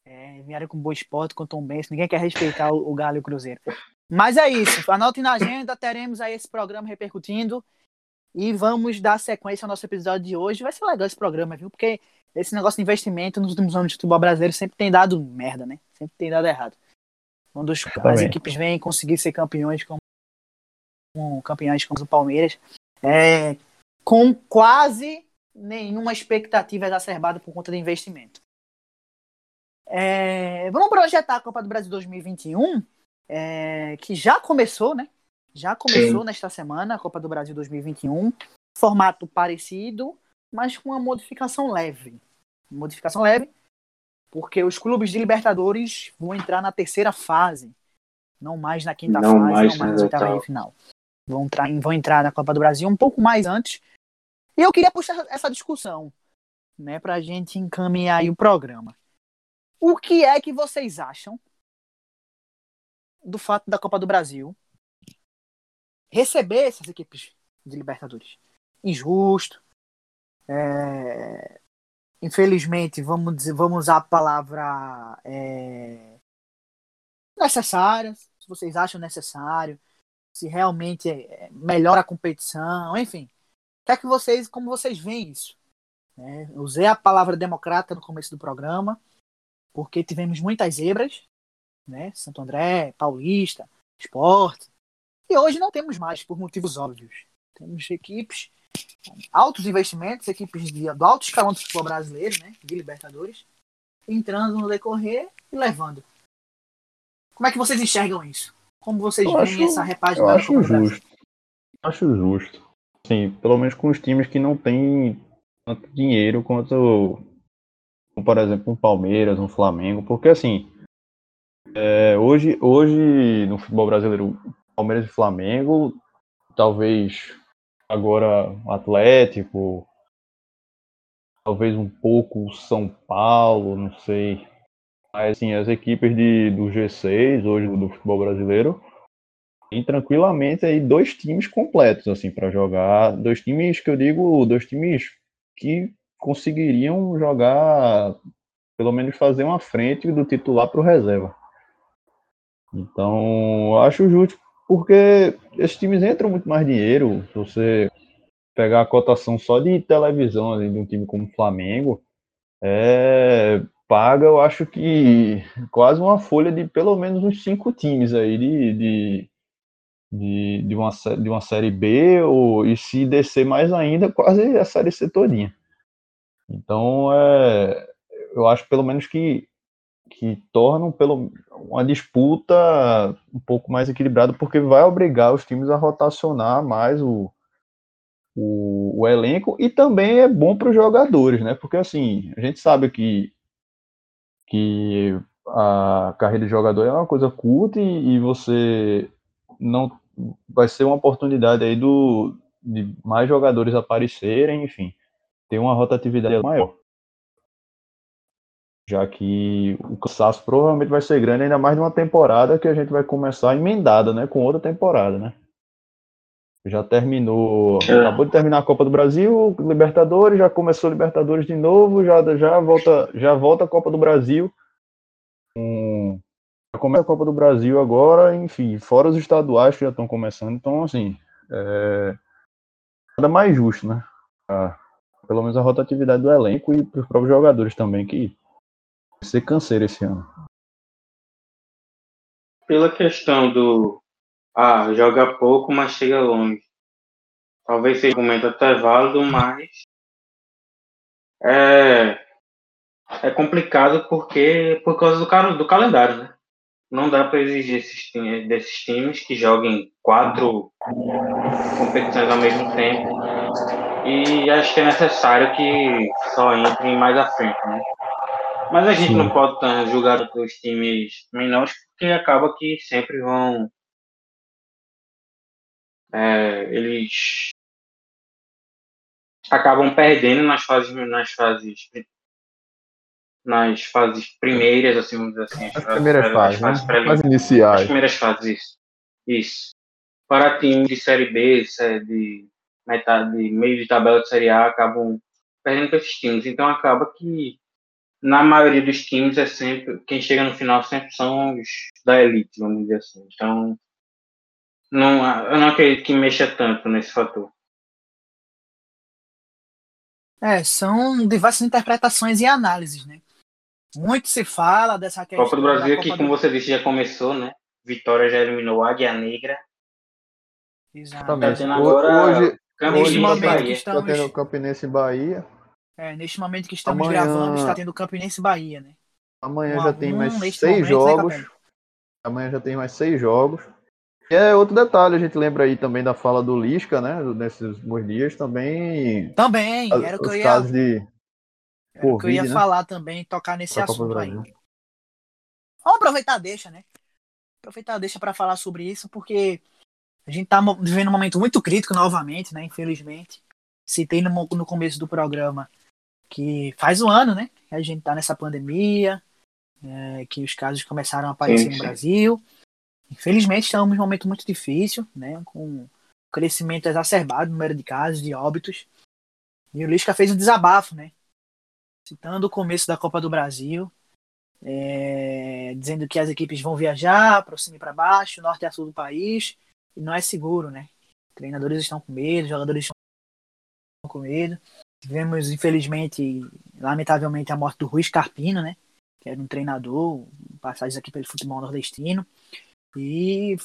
É, vieram com boa esporte, com Tom Benz, ninguém quer respeitar o, o Galo e o Cruzeiro. Mas é isso, anote na agenda, teremos aí esse programa repercutindo e vamos dar sequência ao nosso episódio de hoje. Vai ser legal esse programa, viu? Porque esse negócio de investimento nos últimos anos de futebol brasileiro sempre tem dado merda, né? Sempre tem dado errado. Quando as equipes vêm conseguir ser campeões como, como campeões como o Palmeiras, é, com quase nenhuma expectativa exacerbada por conta de investimento. É, vamos projetar a Copa do Brasil 2021. É, que já começou, né? Já começou Sim. nesta semana a Copa do Brasil 2021. Formato parecido, mas com uma modificação leve. Modificação leve, porque os clubes de Libertadores vão entrar na terceira fase. Não mais na quinta Não fase, mais não mais na oitava. final. Vão entrar, vão entrar na Copa do Brasil um pouco mais antes. E eu queria puxar essa discussão, né, pra gente encaminhar o programa. O que é que vocês acham do fato da Copa do Brasil receber essas equipes de Libertadores? Injusto. É, Infelizmente, vamos dizer, vamos usar a palavra é, necessária. Se vocês acham necessário, se realmente é, melhora a competição, enfim. O que é que vocês, como vocês veem isso? né? Usei a palavra democrata no começo do programa, porque tivemos muitas zebras, né? Santo André, Paulista, Esporte. E hoje não temos mais, por motivos óbvios. Temos equipes, altos investimentos, equipes de, do alto escalão do futebol brasileiro, né? De Libertadores, entrando no decorrer e levando. Como é que vocês enxergam isso? Como vocês Eu veem acho- essa Eu repagina da acho justo. Acho justo. Sim, pelo menos com os times que não têm tanto dinheiro quanto, por exemplo, um Palmeiras, um Flamengo, porque assim, é, hoje, hoje no futebol brasileiro, Palmeiras e Flamengo, talvez agora Atlético, talvez um pouco São Paulo, não sei. Mas assim, as equipes de, do G6 hoje do futebol brasileiro tem tranquilamente aí dois times completos assim para jogar, dois times que eu digo, dois times que conseguiriam jogar pelo menos fazer uma frente do titular para o reserva. Então, acho justo porque esses times entram muito mais dinheiro. Se você pegar a cotação só de televisão assim, de um time como o Flamengo, é, paga, eu acho que quase uma folha de pelo menos uns cinco times aí de, de, de, de, uma, de uma série B, ou, e se descer mais ainda, quase a série C todinha. Então, é, eu acho pelo menos que, que tornam pelo, uma disputa um pouco mais equilibrada, porque vai obrigar os times a rotacionar mais o, o, o elenco e também é bom para os jogadores, né? Porque assim, a gente sabe que, que a carreira de jogador é uma coisa curta e, e você não vai ser uma oportunidade aí do, de mais jogadores aparecerem, enfim, ter uma rotatividade maior. Já que o cansaço provavelmente vai ser grande, ainda mais numa temporada que a gente vai começar emendada, né? Com outra temporada, né? Já terminou, É. acabou de terminar a Copa do Brasil, Libertadores, já começou Libertadores de novo, já, já volta, já volta a Copa do Brasil. Um, já começa a Copa do Brasil agora, enfim, fora os estaduais que já estão começando, então assim, é, nada mais justo, né? Ah, pelo menos a rotatividade do elenco e para os próprios jogadores também, que ser canseiro esse ano. Pela questão do. Ah, joga pouco, mas chega longe. Talvez um argumento até válido, mas. É. É complicado porque por causa do, do calendário, né? Não dá para exigir esses, desses times que joguem quatro competições ao mesmo tempo. E acho que é necessário que só entrem mais à frente, né? Mas a gente Sim. não pode tá, julgar os times menores porque acaba que sempre vão. é, eles acabam perdendo nas fases nas fases nas fases primeiras, assim, vamos dizer assim, As primeiras as fases, né? fases preli- As as iniciais. primeiras fases, isso. Isso. Para times de Série B, de metade, de meio de tabela de Série A, acabam perdendo para esses times. Então acaba que, na maioria dos times, é sempre, quem chega no final sempre são os da elite, vamos dizer assim. Então, não, eu não acredito que mexa tanto nesse fator. É, são diversas interpretações e análises, né? Muito se fala dessa questão Copa do Brasil, que Copa como do- você disse, já começou, né? Vitória já eliminou a Águia Negra. Exato. Tá tendo agora Hoje, Neste Campinense momento e que Bahia. estamos, tá tendo Campinense e Bahia. É, neste momento que estamos Amanhã- gravando, está tendo Campinense Bahia, né? Amanhã já tem mais seis né, jogos. Amanhã já tem mais seis jogos. E é outro detalhe, a gente lembra aí também da fala do Lisca, né? Nesses últimos dias também. Também, era o que eu ia. Casos de que eu ia Covid, né? falar também, tocar nesse Pra assunto aí. Vamos aproveitar, deixa, né? Aproveitar, deixa para falar sobre isso, porque a gente tá vivendo um momento muito crítico novamente, né? Infelizmente. Citei no, no começo do programa que faz um ano, né? Que a gente tá nessa pandemia, é, que os casos começaram a aparecer Sim, no. Brasil. Infelizmente, estamos num momento muito difícil, né? Com crescimento exacerbado no número de casos, de óbitos. E o Lisca fez um desabafo, né? Citando o começo da Copa do Brasil, é, dizendo que as equipes vão viajar para cima e para baixo, norte a sul do país, e não é seguro, né? Treinadores estão com medo, jogadores estão com medo. Tivemos, infelizmente, lamentavelmente, a morte do Rui Carpino, né? Que era um treinador, passagens aqui pelo futebol nordestino. E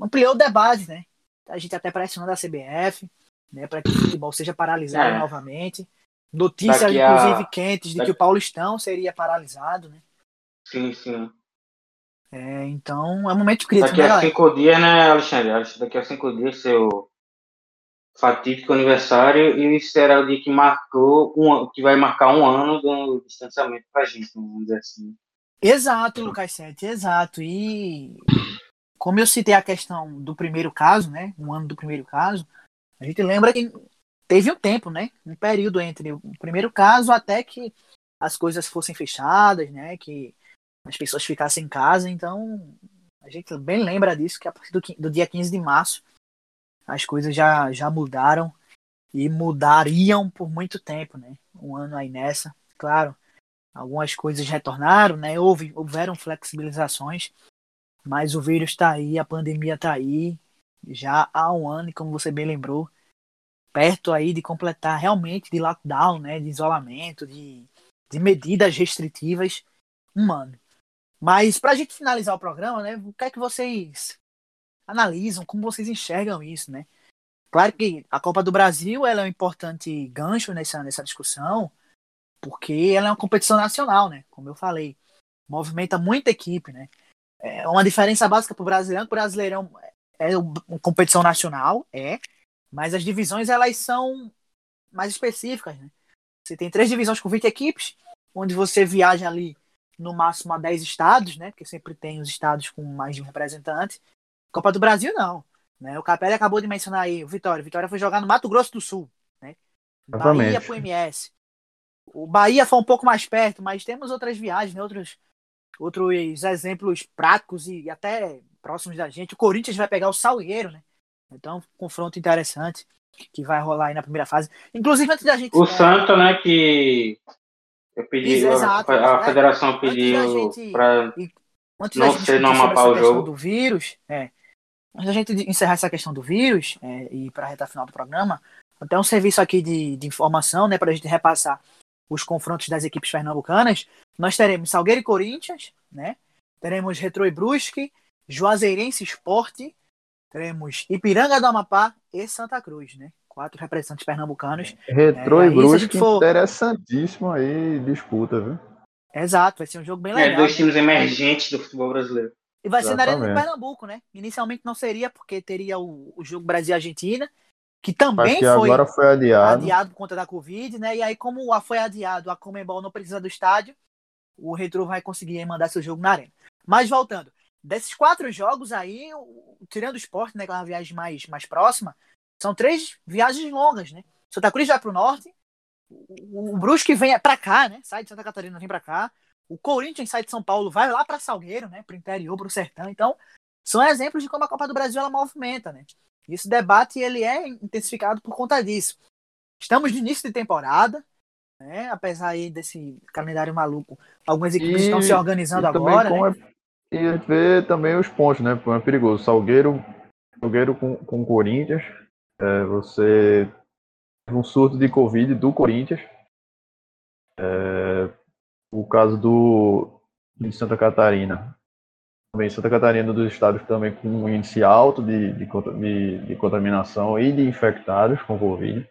ampliou o debate, né? A gente até pressionando a CBF, né? Para que o futebol seja paralisado É. novamente. Notícias, Daqui a- inclusive, quentes de daqui- que o Paulistão seria paralisado, né? Sim, sim. É, então, é um momento crítico, Daqui né, a galera? cinco dias, né, Alexandre? Daqui a cinco dias, seu fatídico aniversário, e será o dia que marcou, um, que vai marcar um ano do distanciamento pra gente, vamos dizer assim. Exato, Lucas Sete, exato. E como eu citei a questão do primeiro caso, né? Um ano do primeiro caso, a gente lembra que teve um tempo, né? Um período entre o primeiro caso até que as coisas fossem fechadas, né? Que as pessoas ficassem em casa. Então, a gente bem lembra disso, que a partir do, do dia 15 de março as coisas já, já mudaram e mudariam por muito tempo, né? Um ano aí nessa. Claro, algumas coisas retornaram, né? Houve, houveram flexibilizações, mas o vírus está aí, a pandemia está aí já há um ano, e como você bem lembrou, perto aí de completar realmente de lockdown, né? De isolamento, de, de medidas restritivas, um ano. Mas para a gente finalizar o programa, né? O que é que vocês analisam, como vocês enxergam isso, né? Claro que a Copa do Brasil ela é um importante gancho nessa, nessa discussão, porque ela é uma competição nacional, né? Como eu falei, movimenta muita equipe, né? É uma diferença básica para o Brasileirão, que o Brasileirão é uma competição nacional, é, mas as divisões elas são mais específicas, né? Você tem três divisões com 20 equipes, onde você viaja ali no máximo a 10 estados, né? Porque sempre tem os estados com mais de um representante. Copa do Brasil não, né? O Capelli acabou de mencionar aí o Vitória. O Vitória foi jogar no Mato Grosso do Sul, né? Bahia pro MS. O Bahia foi um pouco mais perto, mas temos outras viagens, né? outros, outros exemplos práticos e até próximos da gente. O Corinthians vai pegar o Salgueiro, né? Então, um confronto interessante que vai rolar aí na primeira fase. Inclusive, antes da gente. O é, Santo, né, que eu pedi, Isso, a- exato, a, é. federação da pediu gente- para antes não no discutir sobre Amapá o jogo. do vírus, é, antes da gente encerrar essa questão do vírus é, e para a reta final do programa, até um serviço aqui de, de informação, né, para a gente repassar os confrontos das equipes pernambucanas. Nós teremos Salgueiro e Corinthians, né? Teremos Retro e Brusque, Juazeirense Esporte, teremos Ipiranga do Amapá e Santa Cruz, né? Quatro representantes pernambucanos. Retrô É, e Brusque, for- interessantíssimo aí, disputa, viu? Exato, vai ser um jogo bem É, legal. dois né? times emergentes do futebol brasileiro. E vai ser na Arena de Exatamente. Pernambuco, né? Inicialmente não seria, porque teria o, o jogo Brasil-Argentina, que também que foi agora foi adiado. adiado por conta da Covid, né? E aí, como a- foi adiado, a Comembol não precisa do estádio, o Retro vai conseguir mandar seu jogo na Arena. Mas voltando, desses quatro jogos aí, o- tirando o esporte, né? Que é uma viagem mais, mais próxima, são três viagens longas, né? Santa Cruz vai pro norte, o, o Brusque vem pra cá, né? Sai de Santa Catarina, vem pra cá. O Corinthians sai de São Paulo, vai lá pra Salgueiro, né? Pro interior, pro sertão. Então, são exemplos de como a Copa do Brasil ela movimenta, né? E esse debate ele é intensificado por conta disso. Estamos no início de temporada, né? Apesar aí desse calendário maluco, algumas equipes E- estão se organizando agora, né? é- e vê também os pontos, né? É perigoso. Salgueiro, Salgueiro com, com o Corinthians. É, você teve um surto de Covid do Corinthians. É, o caso do de Santa Catarina. Também Santa Catarina dos estados também com um índice alto de, de, de- de contaminação e de infectados com Covid.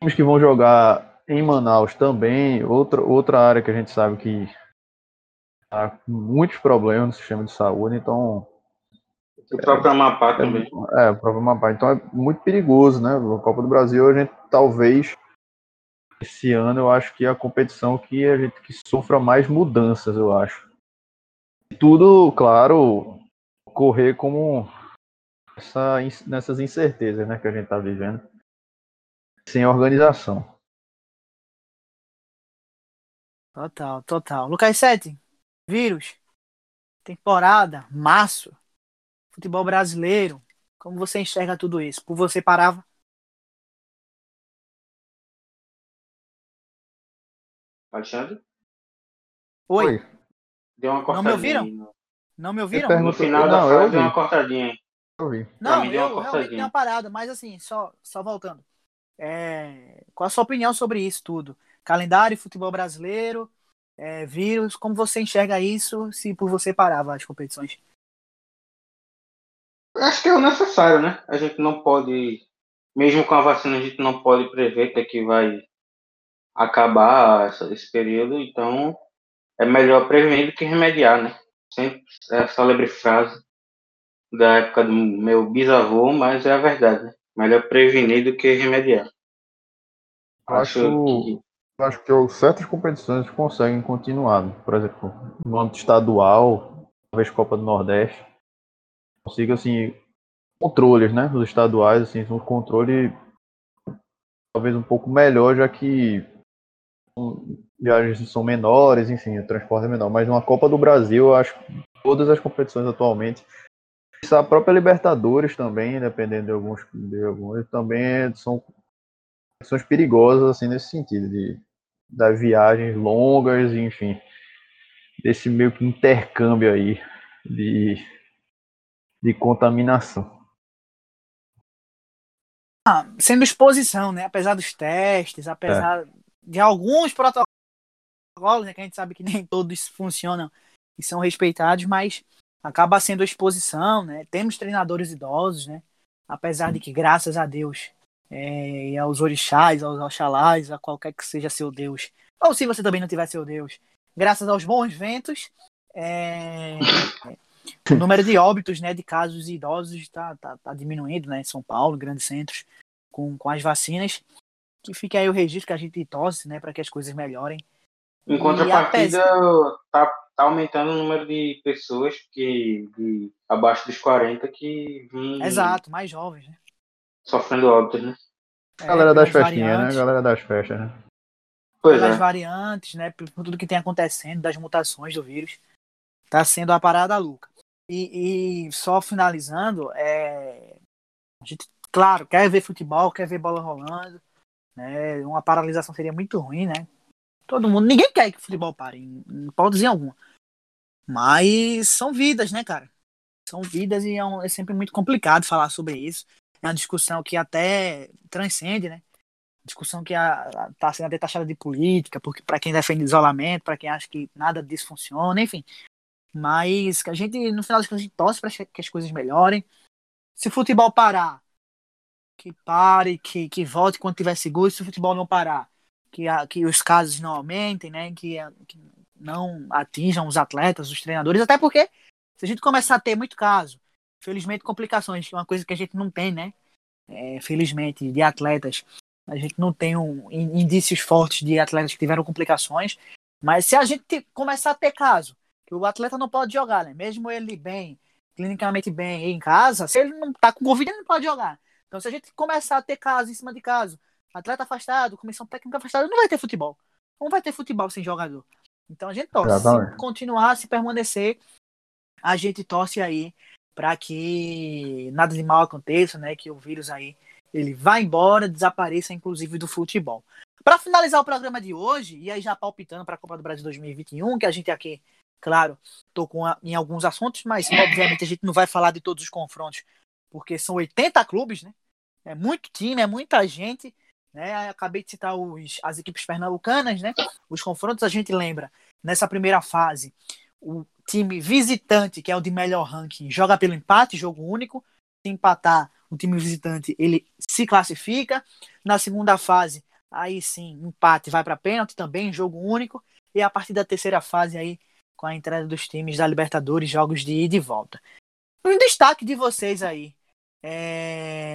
Times que vão jogar em Manaus também, outra, outra área que a gente sabe que tá com muitos problemas no sistema de saúde, então. O próprio Amapá também. É, o próprio Amapá. Então é muito perigoso, né? A Copa do Brasil, a gente talvez. Esse ano eu acho que é a competição que a gente que sofra mais mudanças, eu acho. Tudo, claro, correr como essa, nessas incertezas né, que a gente está vivendo, sem organização. Total, total. Lucas 7, vírus, temporada, março, futebol brasileiro. Como você enxerga tudo isso? Por você parava? Alexandre? Oi. Oi. Deu uma cortadinha. Não me ouviram? Não me ouviram? No final da frase deu uma cortadinha. Eu. Não, eu realmente dei uma parada, mas assim, só, só voltando. É, qual a sua opinião sobre isso tudo? Calendário, futebol brasileiro, é, vírus, como você enxerga isso se por você parava as competições? Acho que é o necessário, né? A gente não pode, mesmo com a vacina, a gente não pode prever que, que vai acabar essa, esse período, então é melhor prevenir do que remediar, né? Sempre é a célebre frase da época do meu bisavô, mas é a verdade. Né? Melhor prevenir do que remediar. Acho, que... acho que certas competições conseguem continuar. Por exemplo, no âmbito estadual, talvez Copa do Nordeste, consiga assim controles, né? Os estaduais, assim, um controle talvez um pouco melhor, já que viagens são menores, enfim, o transporte é menor. Mas uma Copa do Brasil, eu acho que todas as competições atualmente a própria Libertadores também, dependendo de alguns, de alguns também são são perigosas assim nesse sentido de das viagens longas, enfim, desse meio que intercâmbio aí de de contaminação. Ah, sendo exposição, né? Apesar dos testes, apesar é. De alguns protocolos, né, que a gente sabe que nem todos funcionam e são respeitados, mas acaba sendo a exposição, né? Temos treinadores idosos, né? Apesar de que, graças a Deus, é, e aos orixás, aos oxalás, a qualquer que seja seu Deus, ou se você também não tiver seu Deus, graças aos bons ventos, é, o número de óbitos, né, de casos idosos está tá, tá diminuindo, né, em São Paulo, grandes centros, com, com as vacinas, que fica aí o registro que a gente torce, né, para que as coisas melhorem. Em contrapartida, tá tá aumentando o número de pessoas que de abaixo dos 40 que vêm. Exato, mais jovens, né? Sofrendo óbitos, né? É, galera das festinhas, né? Galera das festas, né? Pois pelas é. variantes, né? Por tudo que tem acontecendo, das mutações do vírus. Tá sendo a parada louca. E, e só finalizando, é... a gente, claro, quer ver futebol, quer ver bola rolando. Né? Uma paralisação seria muito ruim, né? Todo mundo, ninguém quer que o futebol pare, em hipótese alguma. Mas são vidas, né, cara? São vidas e é, um, é, sempre muito complicado falar sobre isso. É uma discussão que até transcende, né? Discussão que está sendo até taxada de política, porque para quem defende isolamento, para quem acha que nada disso funciona, enfim. Mas que a gente, no final das contas, a gente torce para que as coisas melhorem. Se o futebol parar, que pare, que, que volte quando tiver seguro. Se o futebol não parar, que, a, que os casos não aumentem, né? Que, a, que não atinjam os atletas, os treinadores, até porque se a gente começar a ter muito caso, felizmente complicações, que é uma coisa que a gente não tem, né? É, felizmente, de atletas, a gente não tem um, indícios fortes de atletas que tiveram complicações, mas se a gente começar a ter caso, que o atleta não pode jogar, né? Mesmo ele bem, clinicamente bem em casa, se ele não tá com Covid, ele não pode jogar. Então, se a gente começar a ter caso em cima de caso, atleta afastado, comissão técnica afastada, não vai ter futebol. Não vai ter futebol sem jogador. Então a gente torce. Se continuar, se permanecer, a gente torce aí para que nada de mal aconteça, né? Que o vírus aí ele vá embora, desapareça, inclusive do futebol. Para finalizar o programa de hoje, e aí já palpitando para a Copa do Brasil 2021, que a gente aqui, claro, tocou em alguns assuntos, mas obviamente a gente não vai falar de todos os confrontos, porque são 80 clubes, né? É muito time, é muita gente. Né? Acabei de citar os, as equipes pernambucanas, né? Os confrontos a gente lembra. Nessa primeira fase, o time visitante, que é o de melhor ranking, joga pelo empate, jogo único. Se empatar, o time visitante ele se classifica. Na segunda fase, aí sim, empate vai para pênalti também, jogo único. E a partir da terceira fase aí, com a entrada dos times da Libertadores, jogos de ida e volta. Um destaque de vocês aí. É...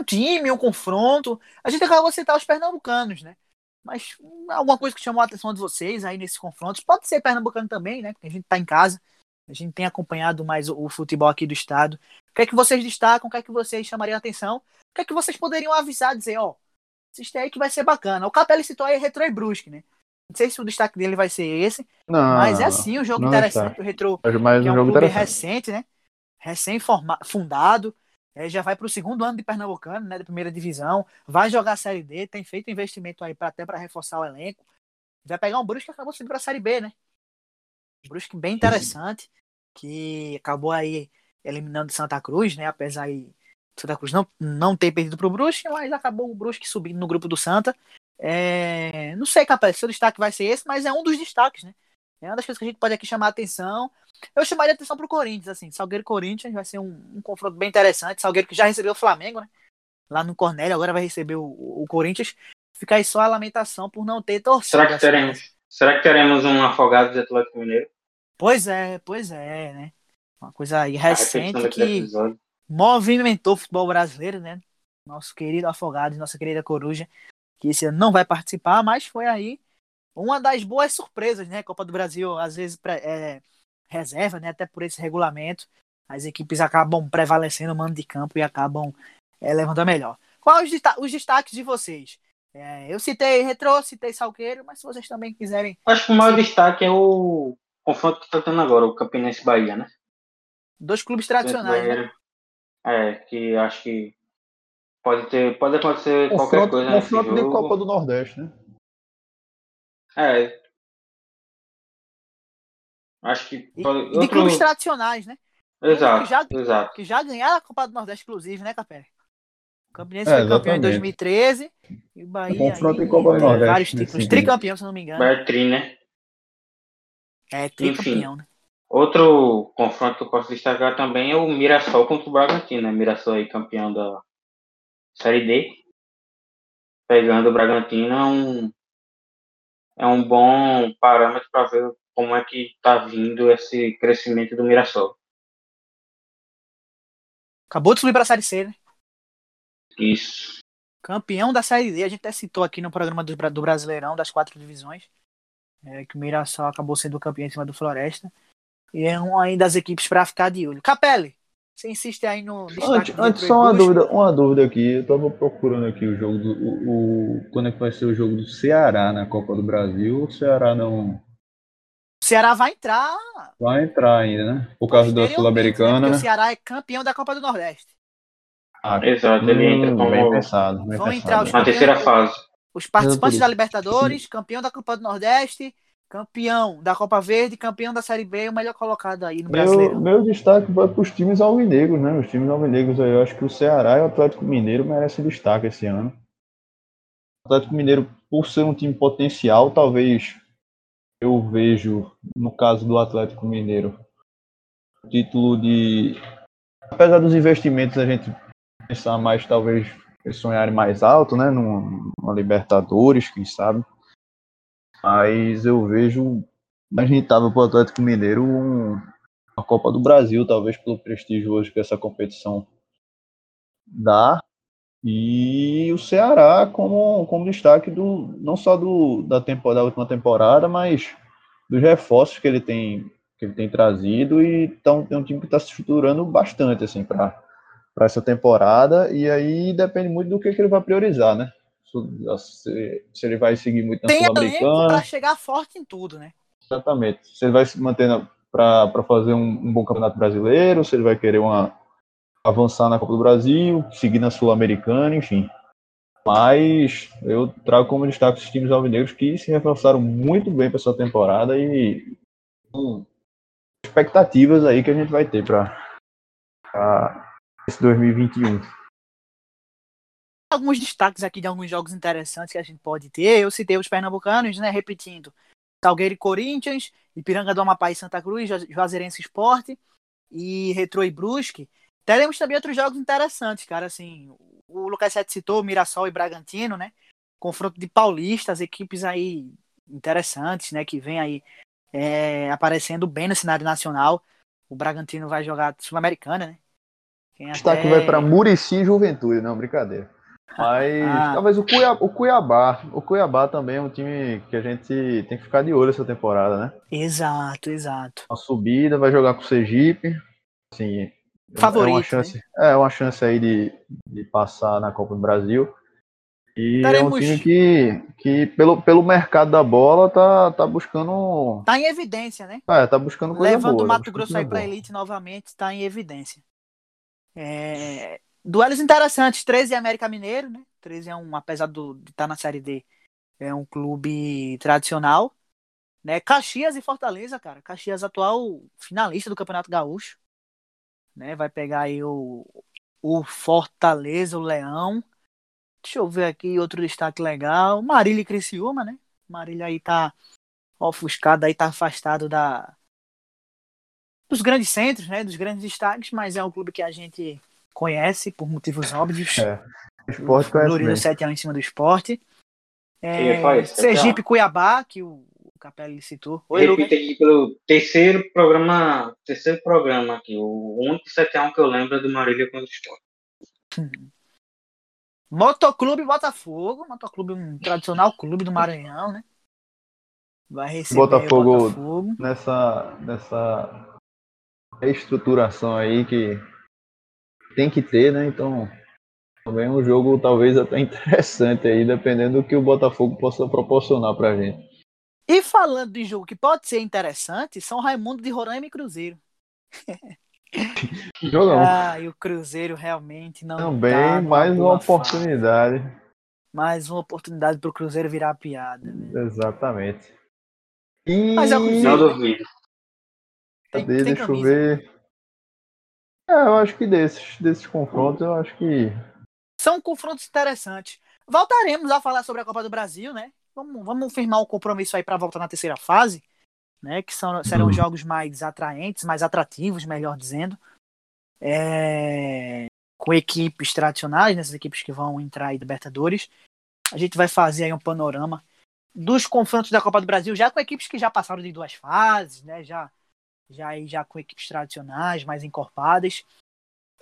Um time, um confronto. A gente acabou de citar os pernambucanos, né? Mas alguma coisa que chamou a atenção de vocês aí nesses confrontos. Pode ser pernambucano também, né? Porque a gente tá em casa. A gente tem acompanhado mais o, o futebol aqui do estado. O que é que vocês destacam? O que é que vocês chamariam a atenção? O que é que vocês poderiam avisar, dizer, ó, assiste aí que vai ser bacana. O Capelli citou aí Retro e Brusque, né? Não sei se o destaque dele vai ser esse, Não, mas é sim um jogo interessante. está. O Retro Mas é um um jogo clube recente, né? Recém-fundado. É, já vai para o segundo ano de Pernambucano, né? Da primeira divisão. Vai jogar a Série D, tem feito investimento aí pra, até para reforçar o elenco. Vai pegar um Brusque que acabou subindo para a Série B, né? Um Brusque bem interessante, que acabou aí eliminando Santa Cruz, né? Apesar aí Santa Cruz não, não ter perdido para o Brusque, mas acabou o Brusque subindo no grupo do Santa. É, não sei, capaz, se o destaque vai ser esse, mas é um dos destaques, né? É uma das coisas que a gente pode aqui chamar a atenção. Eu chamaria atenção pro Corinthians, assim. Salgueiro Corinthians vai ser um, um confronto bem interessante. Salgueiro que já recebeu o Flamengo, né? Lá no Cornélio, agora vai receber o, o Corinthians. Fica aí só a lamentação por não ter torcida. Será que assim. teremos? Será que teremos um afogado de Atlético Mineiro? Pois é, pois é, né? Uma coisa aí recente que movimentou o futebol brasileiro, né? Nosso querido Afogados, nossa querida Coruja, que esse ano não vai participar, mas foi aí uma das boas surpresas, né? Copa do Brasil, às vezes, é, reserva, né? Até por esse regulamento, as equipes acabam prevalecendo o mando de campo e acabam é, levando a melhor. Quais os, desta- os destaques de vocês? É, eu citei Retro, citei Salqueiro, mas se vocês também quiserem. Acho que o maior destaque é o confronto que está tendo agora, o Campinense Bahia, né? Dois clubes tradicionais, né? É, que acho que pode ter, pode acontecer qualquer Confronto, coisa nesse confronto de jogo. Copa do Nordeste, né? É. Acho que E, e de outro... clubes tradicionais, né? Exato, que já- exato. que já ganharam a Copa do Nordeste, inclusive, né, Capé? O Campinense É, foi campeão em exatamente. 2013 e o Bahia confronto aí, em Copa do é, Nordeste, vários títulos, tricampeão, se eu não me engano. Bertrim, né? É, tricampeão, né? Outro confronto que eu posso destacar também é o Mirassol contra o Bragantino, né? Mirassol aí campeão da Série D. Pegando o Bragantino é um, é um bom parâmetro para ver como é que está vindo esse crescimento do Mirassol. Acabou de subir para a Série C, né? Isso. Campeão da Série D, a gente até citou aqui no programa do, do Brasileirão, das quatro divisões, é, que o Mirassol acabou sendo campeão em cima do Floresta. E é uma aí das equipes para ficar de olho. Capelli, você insiste aí no Antes, antes só uma dúvida, uma dúvida aqui. Eu tava procurando aqui o jogo do. O, o- quando é que vai ser o jogo do Ceará na Copa do Brasil? O Ceará não O Ceará vai entrar vai entrar ainda, né? Por causa da? Sul-Americana, né? o Ceará é campeão da Copa do Nordeste. Ah, Exato, ele entra hum, como bem pensado, bem Vão pensado. entrar os na terceira fase. Os participantes da Libertadores, campeão da Copa do Nordeste, campeão da Copa Verde, campeão da Série B, o melhor colocado aí no Meu, Brasileirão. meu destaque vai para os times alvinegros, né? Os times alvinegros aí, eu acho que o Ceará e o Atlético Mineiro merecem destaque esse ano. O Atlético Mineiro, por ser um time potencial, talvez eu vejo, no caso do Atlético Mineiro, título de. Apesar dos investimentos, a gente pensar mais, talvez, sonharem mais alto, né? Numa, numa Libertadores, quem sabe. Mas eu vejo mais rentável para o Atlético Mineiro um, a Copa do Brasil, talvez pelo prestígio hoje que essa competição dá. E o Ceará como, como destaque do não só do, da, temporada, da última temporada, mas dos reforços que ele tem que ele tem trazido e então, é um time que está se estruturando bastante assim para para essa temporada e aí depende muito do que, que ele vai priorizar, né? Se, se ele vai seguir muito na Sul-Americana. pra chegar forte em tudo, né? Exatamente. Se ele vai se manter para fazer um, um bom campeonato brasileiro, se ele vai querer uma, avançar na Copa do Brasil, seguir na Sul-Americana, enfim. Mas eu trago como destaque os times alvinegros que se reforçaram muito bem para essa temporada e expectativas aí que a gente vai ter para esse 2021. Alguns destaques aqui de alguns jogos interessantes que a gente pode ter. Eu citei os pernambucanos, né? Repetindo. Salgueiro e Corinthians, Ipiranga do Amapá e Santa Cruz, Ju- Juazeirense Esporte e Retro e Brusque. Teremos também outros jogos interessantes, cara. Assim, o Lucas Sete citou Mirassol e Bragantino, né? Confronto de paulistas, equipes aí interessantes, né? Que vem aí é, aparecendo bem no cenário nacional. O Bragantino vai jogar Sul-Americana, né? Quem Destaque até... vai para Murici e Juventude, não, brincadeira. Mas ah. talvez o Cuiabá, o Cuiabá, o Cuiabá também é um time que a gente tem que ficar de olho essa temporada, né? Exato, exato. Uma subida, vai jogar com o Sergipe, assim, favorito, é uma chance, né? é uma chance aí de, de passar na Copa do Brasil. E Teremos... é um time que, que pelo, pelo mercado da bola tá, tá buscando. Tá em evidência, né? É, tá buscando coisa Levando boa. o Mato Grosso aí pra elite novamente, tá em evidência. É... Duelos interessantes, 13 América Mineiro, né? 13 é um, apesar do, de estar tá na Série D, é um clube tradicional. Né? Caxias e Fortaleza, cara. Caxias atual finalista do Campeonato Gaúcho. Né? Vai pegar aí o, o Fortaleza, o Leão. Deixa eu ver aqui outro destaque legal. Marília e Criciúma, né? Marília aí tá ofuscado, aí tá afastado da dos grandes centros, né? Dos grandes destaques, mas é um clube que a gente conhece por motivos óbvios. É. O esporte conhece Glorioso 7 a em cima do esporte. É, Sergipe Cuiabá, que o Capelli citou. Oi, Repita aqui pelo terceiro programa, terceiro programa aqui. O único 7x1 que eu lembro é do Marília contra o Esporte. Motoclube Botafogo, Motoclube um tradicional clube do Maranhão, né? Vai receber Botafogo, o Botafogo nessa nessa reestruturação aí que tem que ter, né? Então também é um jogo talvez até interessante aí, dependendo do que o Botafogo possa proporcionar pra gente. E falando de jogo que pode ser interessante, São Raimundo de Roraima e Cruzeiro. Jogão. Ah, e o Cruzeiro realmente não. Também tá mais uma oportunidade. Fase. Mais uma oportunidade para o Cruzeiro virar piada. Né? Exatamente. E... Mas é o Cruzeiro. Não duvido. Cadê? Tem, Deixa camisa. eu ver. É, eu acho que desses, desses confrontos, eu acho que. São confrontos interessantes. Voltaremos a falar sobre a Copa do Brasil, né? Vamos, vamos firmar um compromisso aí para voltar na terceira fase, né? Que são, serão uhum. jogos mais atraentes, mais atrativos, melhor dizendo. É, com equipes tradicionais, nessas equipes que vão entrar aí Libertadores. A gente vai fazer aí um panorama dos confrontos da Copa do Brasil, já com equipes que já passaram de duas fases, né? Já, já, já com equipes tradicionais, mais encorpadas.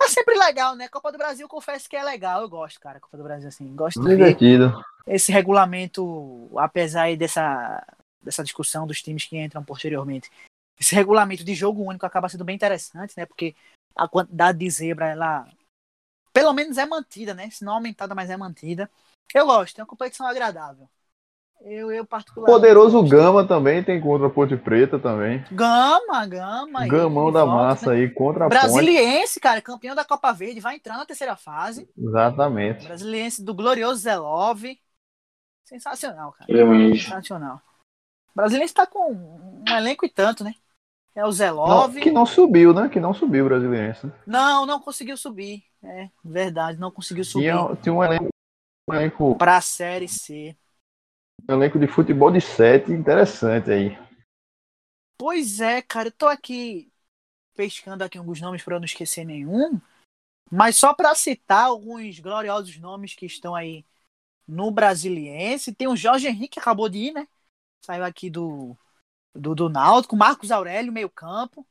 É sempre legal, né? Copa do Brasil, confesso que é legal. Eu gosto, cara. Copa do Brasil, assim. Gosto Divertido. Esse regulamento, apesar dessa, dessa discussão dos times que entram posteriormente, esse regulamento de jogo único acaba sendo bem interessante, né? Porque a quantidade de zebra, ela pelo menos é mantida, né? Se não aumentada, mas é mantida. Eu gosto, é uma competição agradável. Eu, eu particularmente. Poderoso Gama também tem contra a Ponte Preta também. Gama, Gama. Gamão da volta, massa né? aí contra a Brasiliense, Ponte. cara, campeão da Copa Verde, vai entrar na terceira fase. Exatamente. Brasiliense do glorioso Zelov. Sensacional, cara. Sensacional. Brasiliense tá com um elenco e tanto, né? É o Zelov. Não, que não subiu, né? Que não subiu o Brasiliense. Não, não conseguiu subir. É verdade, não conseguiu subir. Tinha, tinha um elenco. Um elenco... Pra Série C. Elenco de futebol de sete interessante aí. Pois é, cara, eu tô aqui pescando aqui alguns nomes para não esquecer nenhum, mas só para citar alguns gloriosos nomes que estão aí no Brasiliense, tem o Jorge Henrique que acabou de ir, né? Saiu aqui do do, do Náutico, Marcos Aurélio, meio-campo,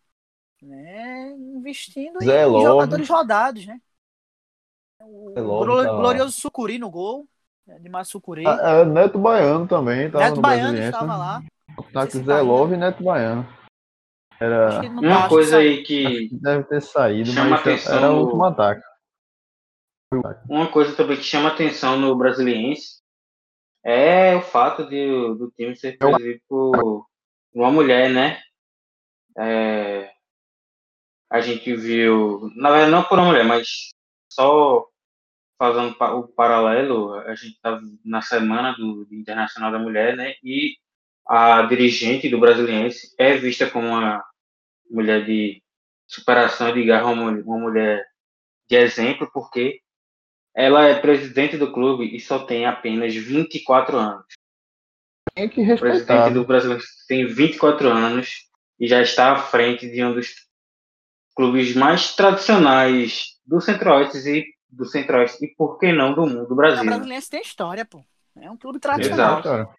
né? Investindo Zé em, jogadores rodados, né? O glorioso tá Sucuri no gol de Massucuri. Ah, é, Neto Baiano também. Tava Neto Baiano estava lá. Tá com Zé Love e Neto Baiano. Era... Uma coisa aí que. Deve ter saído, chama mas atenção era o último ataque. Uma coisa também que chama atenção no Brasiliense é o fato de, do time ser presidido por uma mulher, né? É, a gente viu, na verdade não por uma mulher, mas só fazendo o paralelo, a gente está na semana do, do, Internacional da Mulher, né? E a dirigente do Brasiliense é vista como uma mulher de superação de garra, uma, mulher de exemplo, porque ela é presidente do clube e só tem apenas 24 anos. Tem que respeitar. O presidente do Brasiliense tem 24 anos e já está à frente de um dos clubes mais tradicionais do Centro-Oeste e do Centro-Oeste e, por que não, do mundo do Brasil. O Brasiliense tem história, pô. É um clube tradicional. Exato.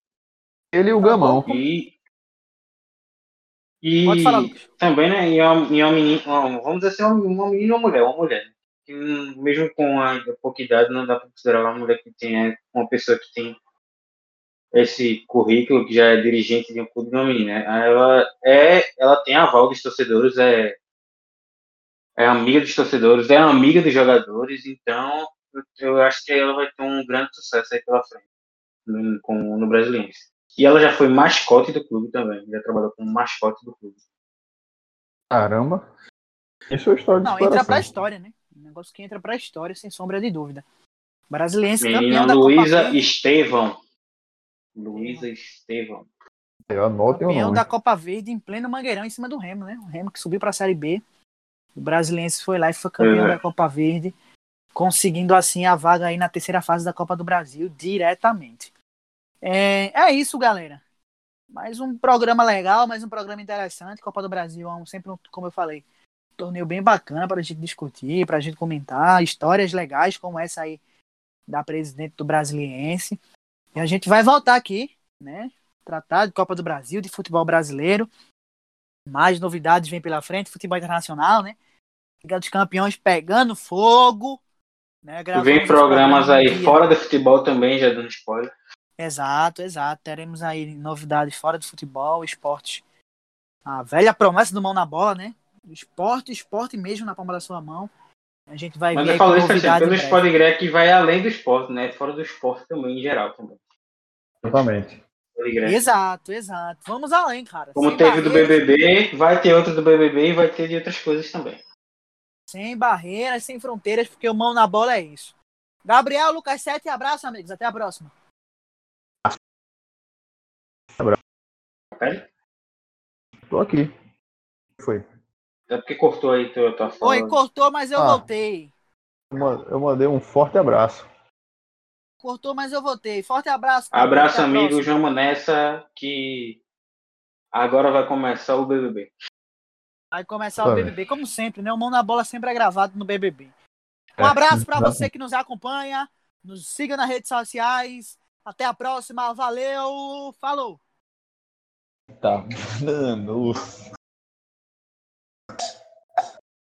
Ele e o Tá Gamão. E, e Pode falar, Lucas. também, né? E uma, e uma menina, vamos dizer assim, uma, uma menina ou uma mulher, uma mulher. Que, hum, mesmo com a pouca idade, não dá para considerar uma mulher que tem uma pessoa que tem esse currículo, que já é dirigente de um clube de uma menina. né? Ela, é, ela tem aval dos torcedores, é, é amiga dos torcedores, é amiga dos jogadores, então eu, acho que ela vai ter um grande sucesso aí pela frente no, com, no Brasiliense. E ela já foi mascote do clube também, já trabalhou como mascote do clube. Caramba. Isso é história de Não, entra pra história, né? Um negócio que entra pra história, sem sombra de dúvida. Brasiliense campeão Menina da Copa Luísa. Estevão. Luísa Estevão. Eu anotem o Campeão nome. da Copa Verde em pleno Mangueirão em cima do Remo, né? O Remo que subiu para a Série B. O Brasiliense foi lá e foi campeão É. da Copa Verde, conseguindo assim a vaga aí na terceira fase da Copa do Brasil diretamente. É, é isso, galera. Mais um programa legal, mais um programa interessante. Copa do Brasil é um, sempre, um, como eu falei, um torneio bem bacana para a gente discutir, para a gente comentar histórias legais como essa aí da presidente do Brasiliense. E a gente vai voltar aqui, né? tratar de Copa do Brasil, de futebol brasileiro. Mais novidades vem pela frente, futebol internacional, né? Liga dos Campeões pegando fogo. Né? Vem programas programa aí dia- fora do futebol também, já dando spoiler. Exato, exato. Teremos aí novidades fora do futebol, esporte. A velha promessa do mão na bola, né? Esporte, esporte mesmo na palma da sua mão. A gente vai Mas ver eu aí falei com isso assim, pelo. Sport Greg que vai além do esporte, né? Fora do esporte também, em geral também. Exatamente. Exato, exato. Vamos além, cara. Como Sem teve do barreiras, BBB, vai ter outro do BBB e vai ter de outras coisas também. Sem barreiras, sem fronteiras, porque o mão na bola é isso. Gabriel, Lucas Sete, abraço, amigos. Até a próxima. Pera? Tô aqui. Foi. É porque cortou aí tua, tua fala. Oi, cortou, mas eu Ah. voltei. Eu mandei um forte abraço. Cortou, mas eu voltei. Forte abraço. Abraço, Até a amigos. próxima. Vamos nessa que agora vai começar o BBB. Vai começar Tá o. BBB, como sempre, né? O mão na bola sempre é gravado no BBB. Um É, abraço pra exatamente. você que nos acompanha. Nos siga nas redes sociais. Até a próxima. Valeu. Falou. Tá, mano.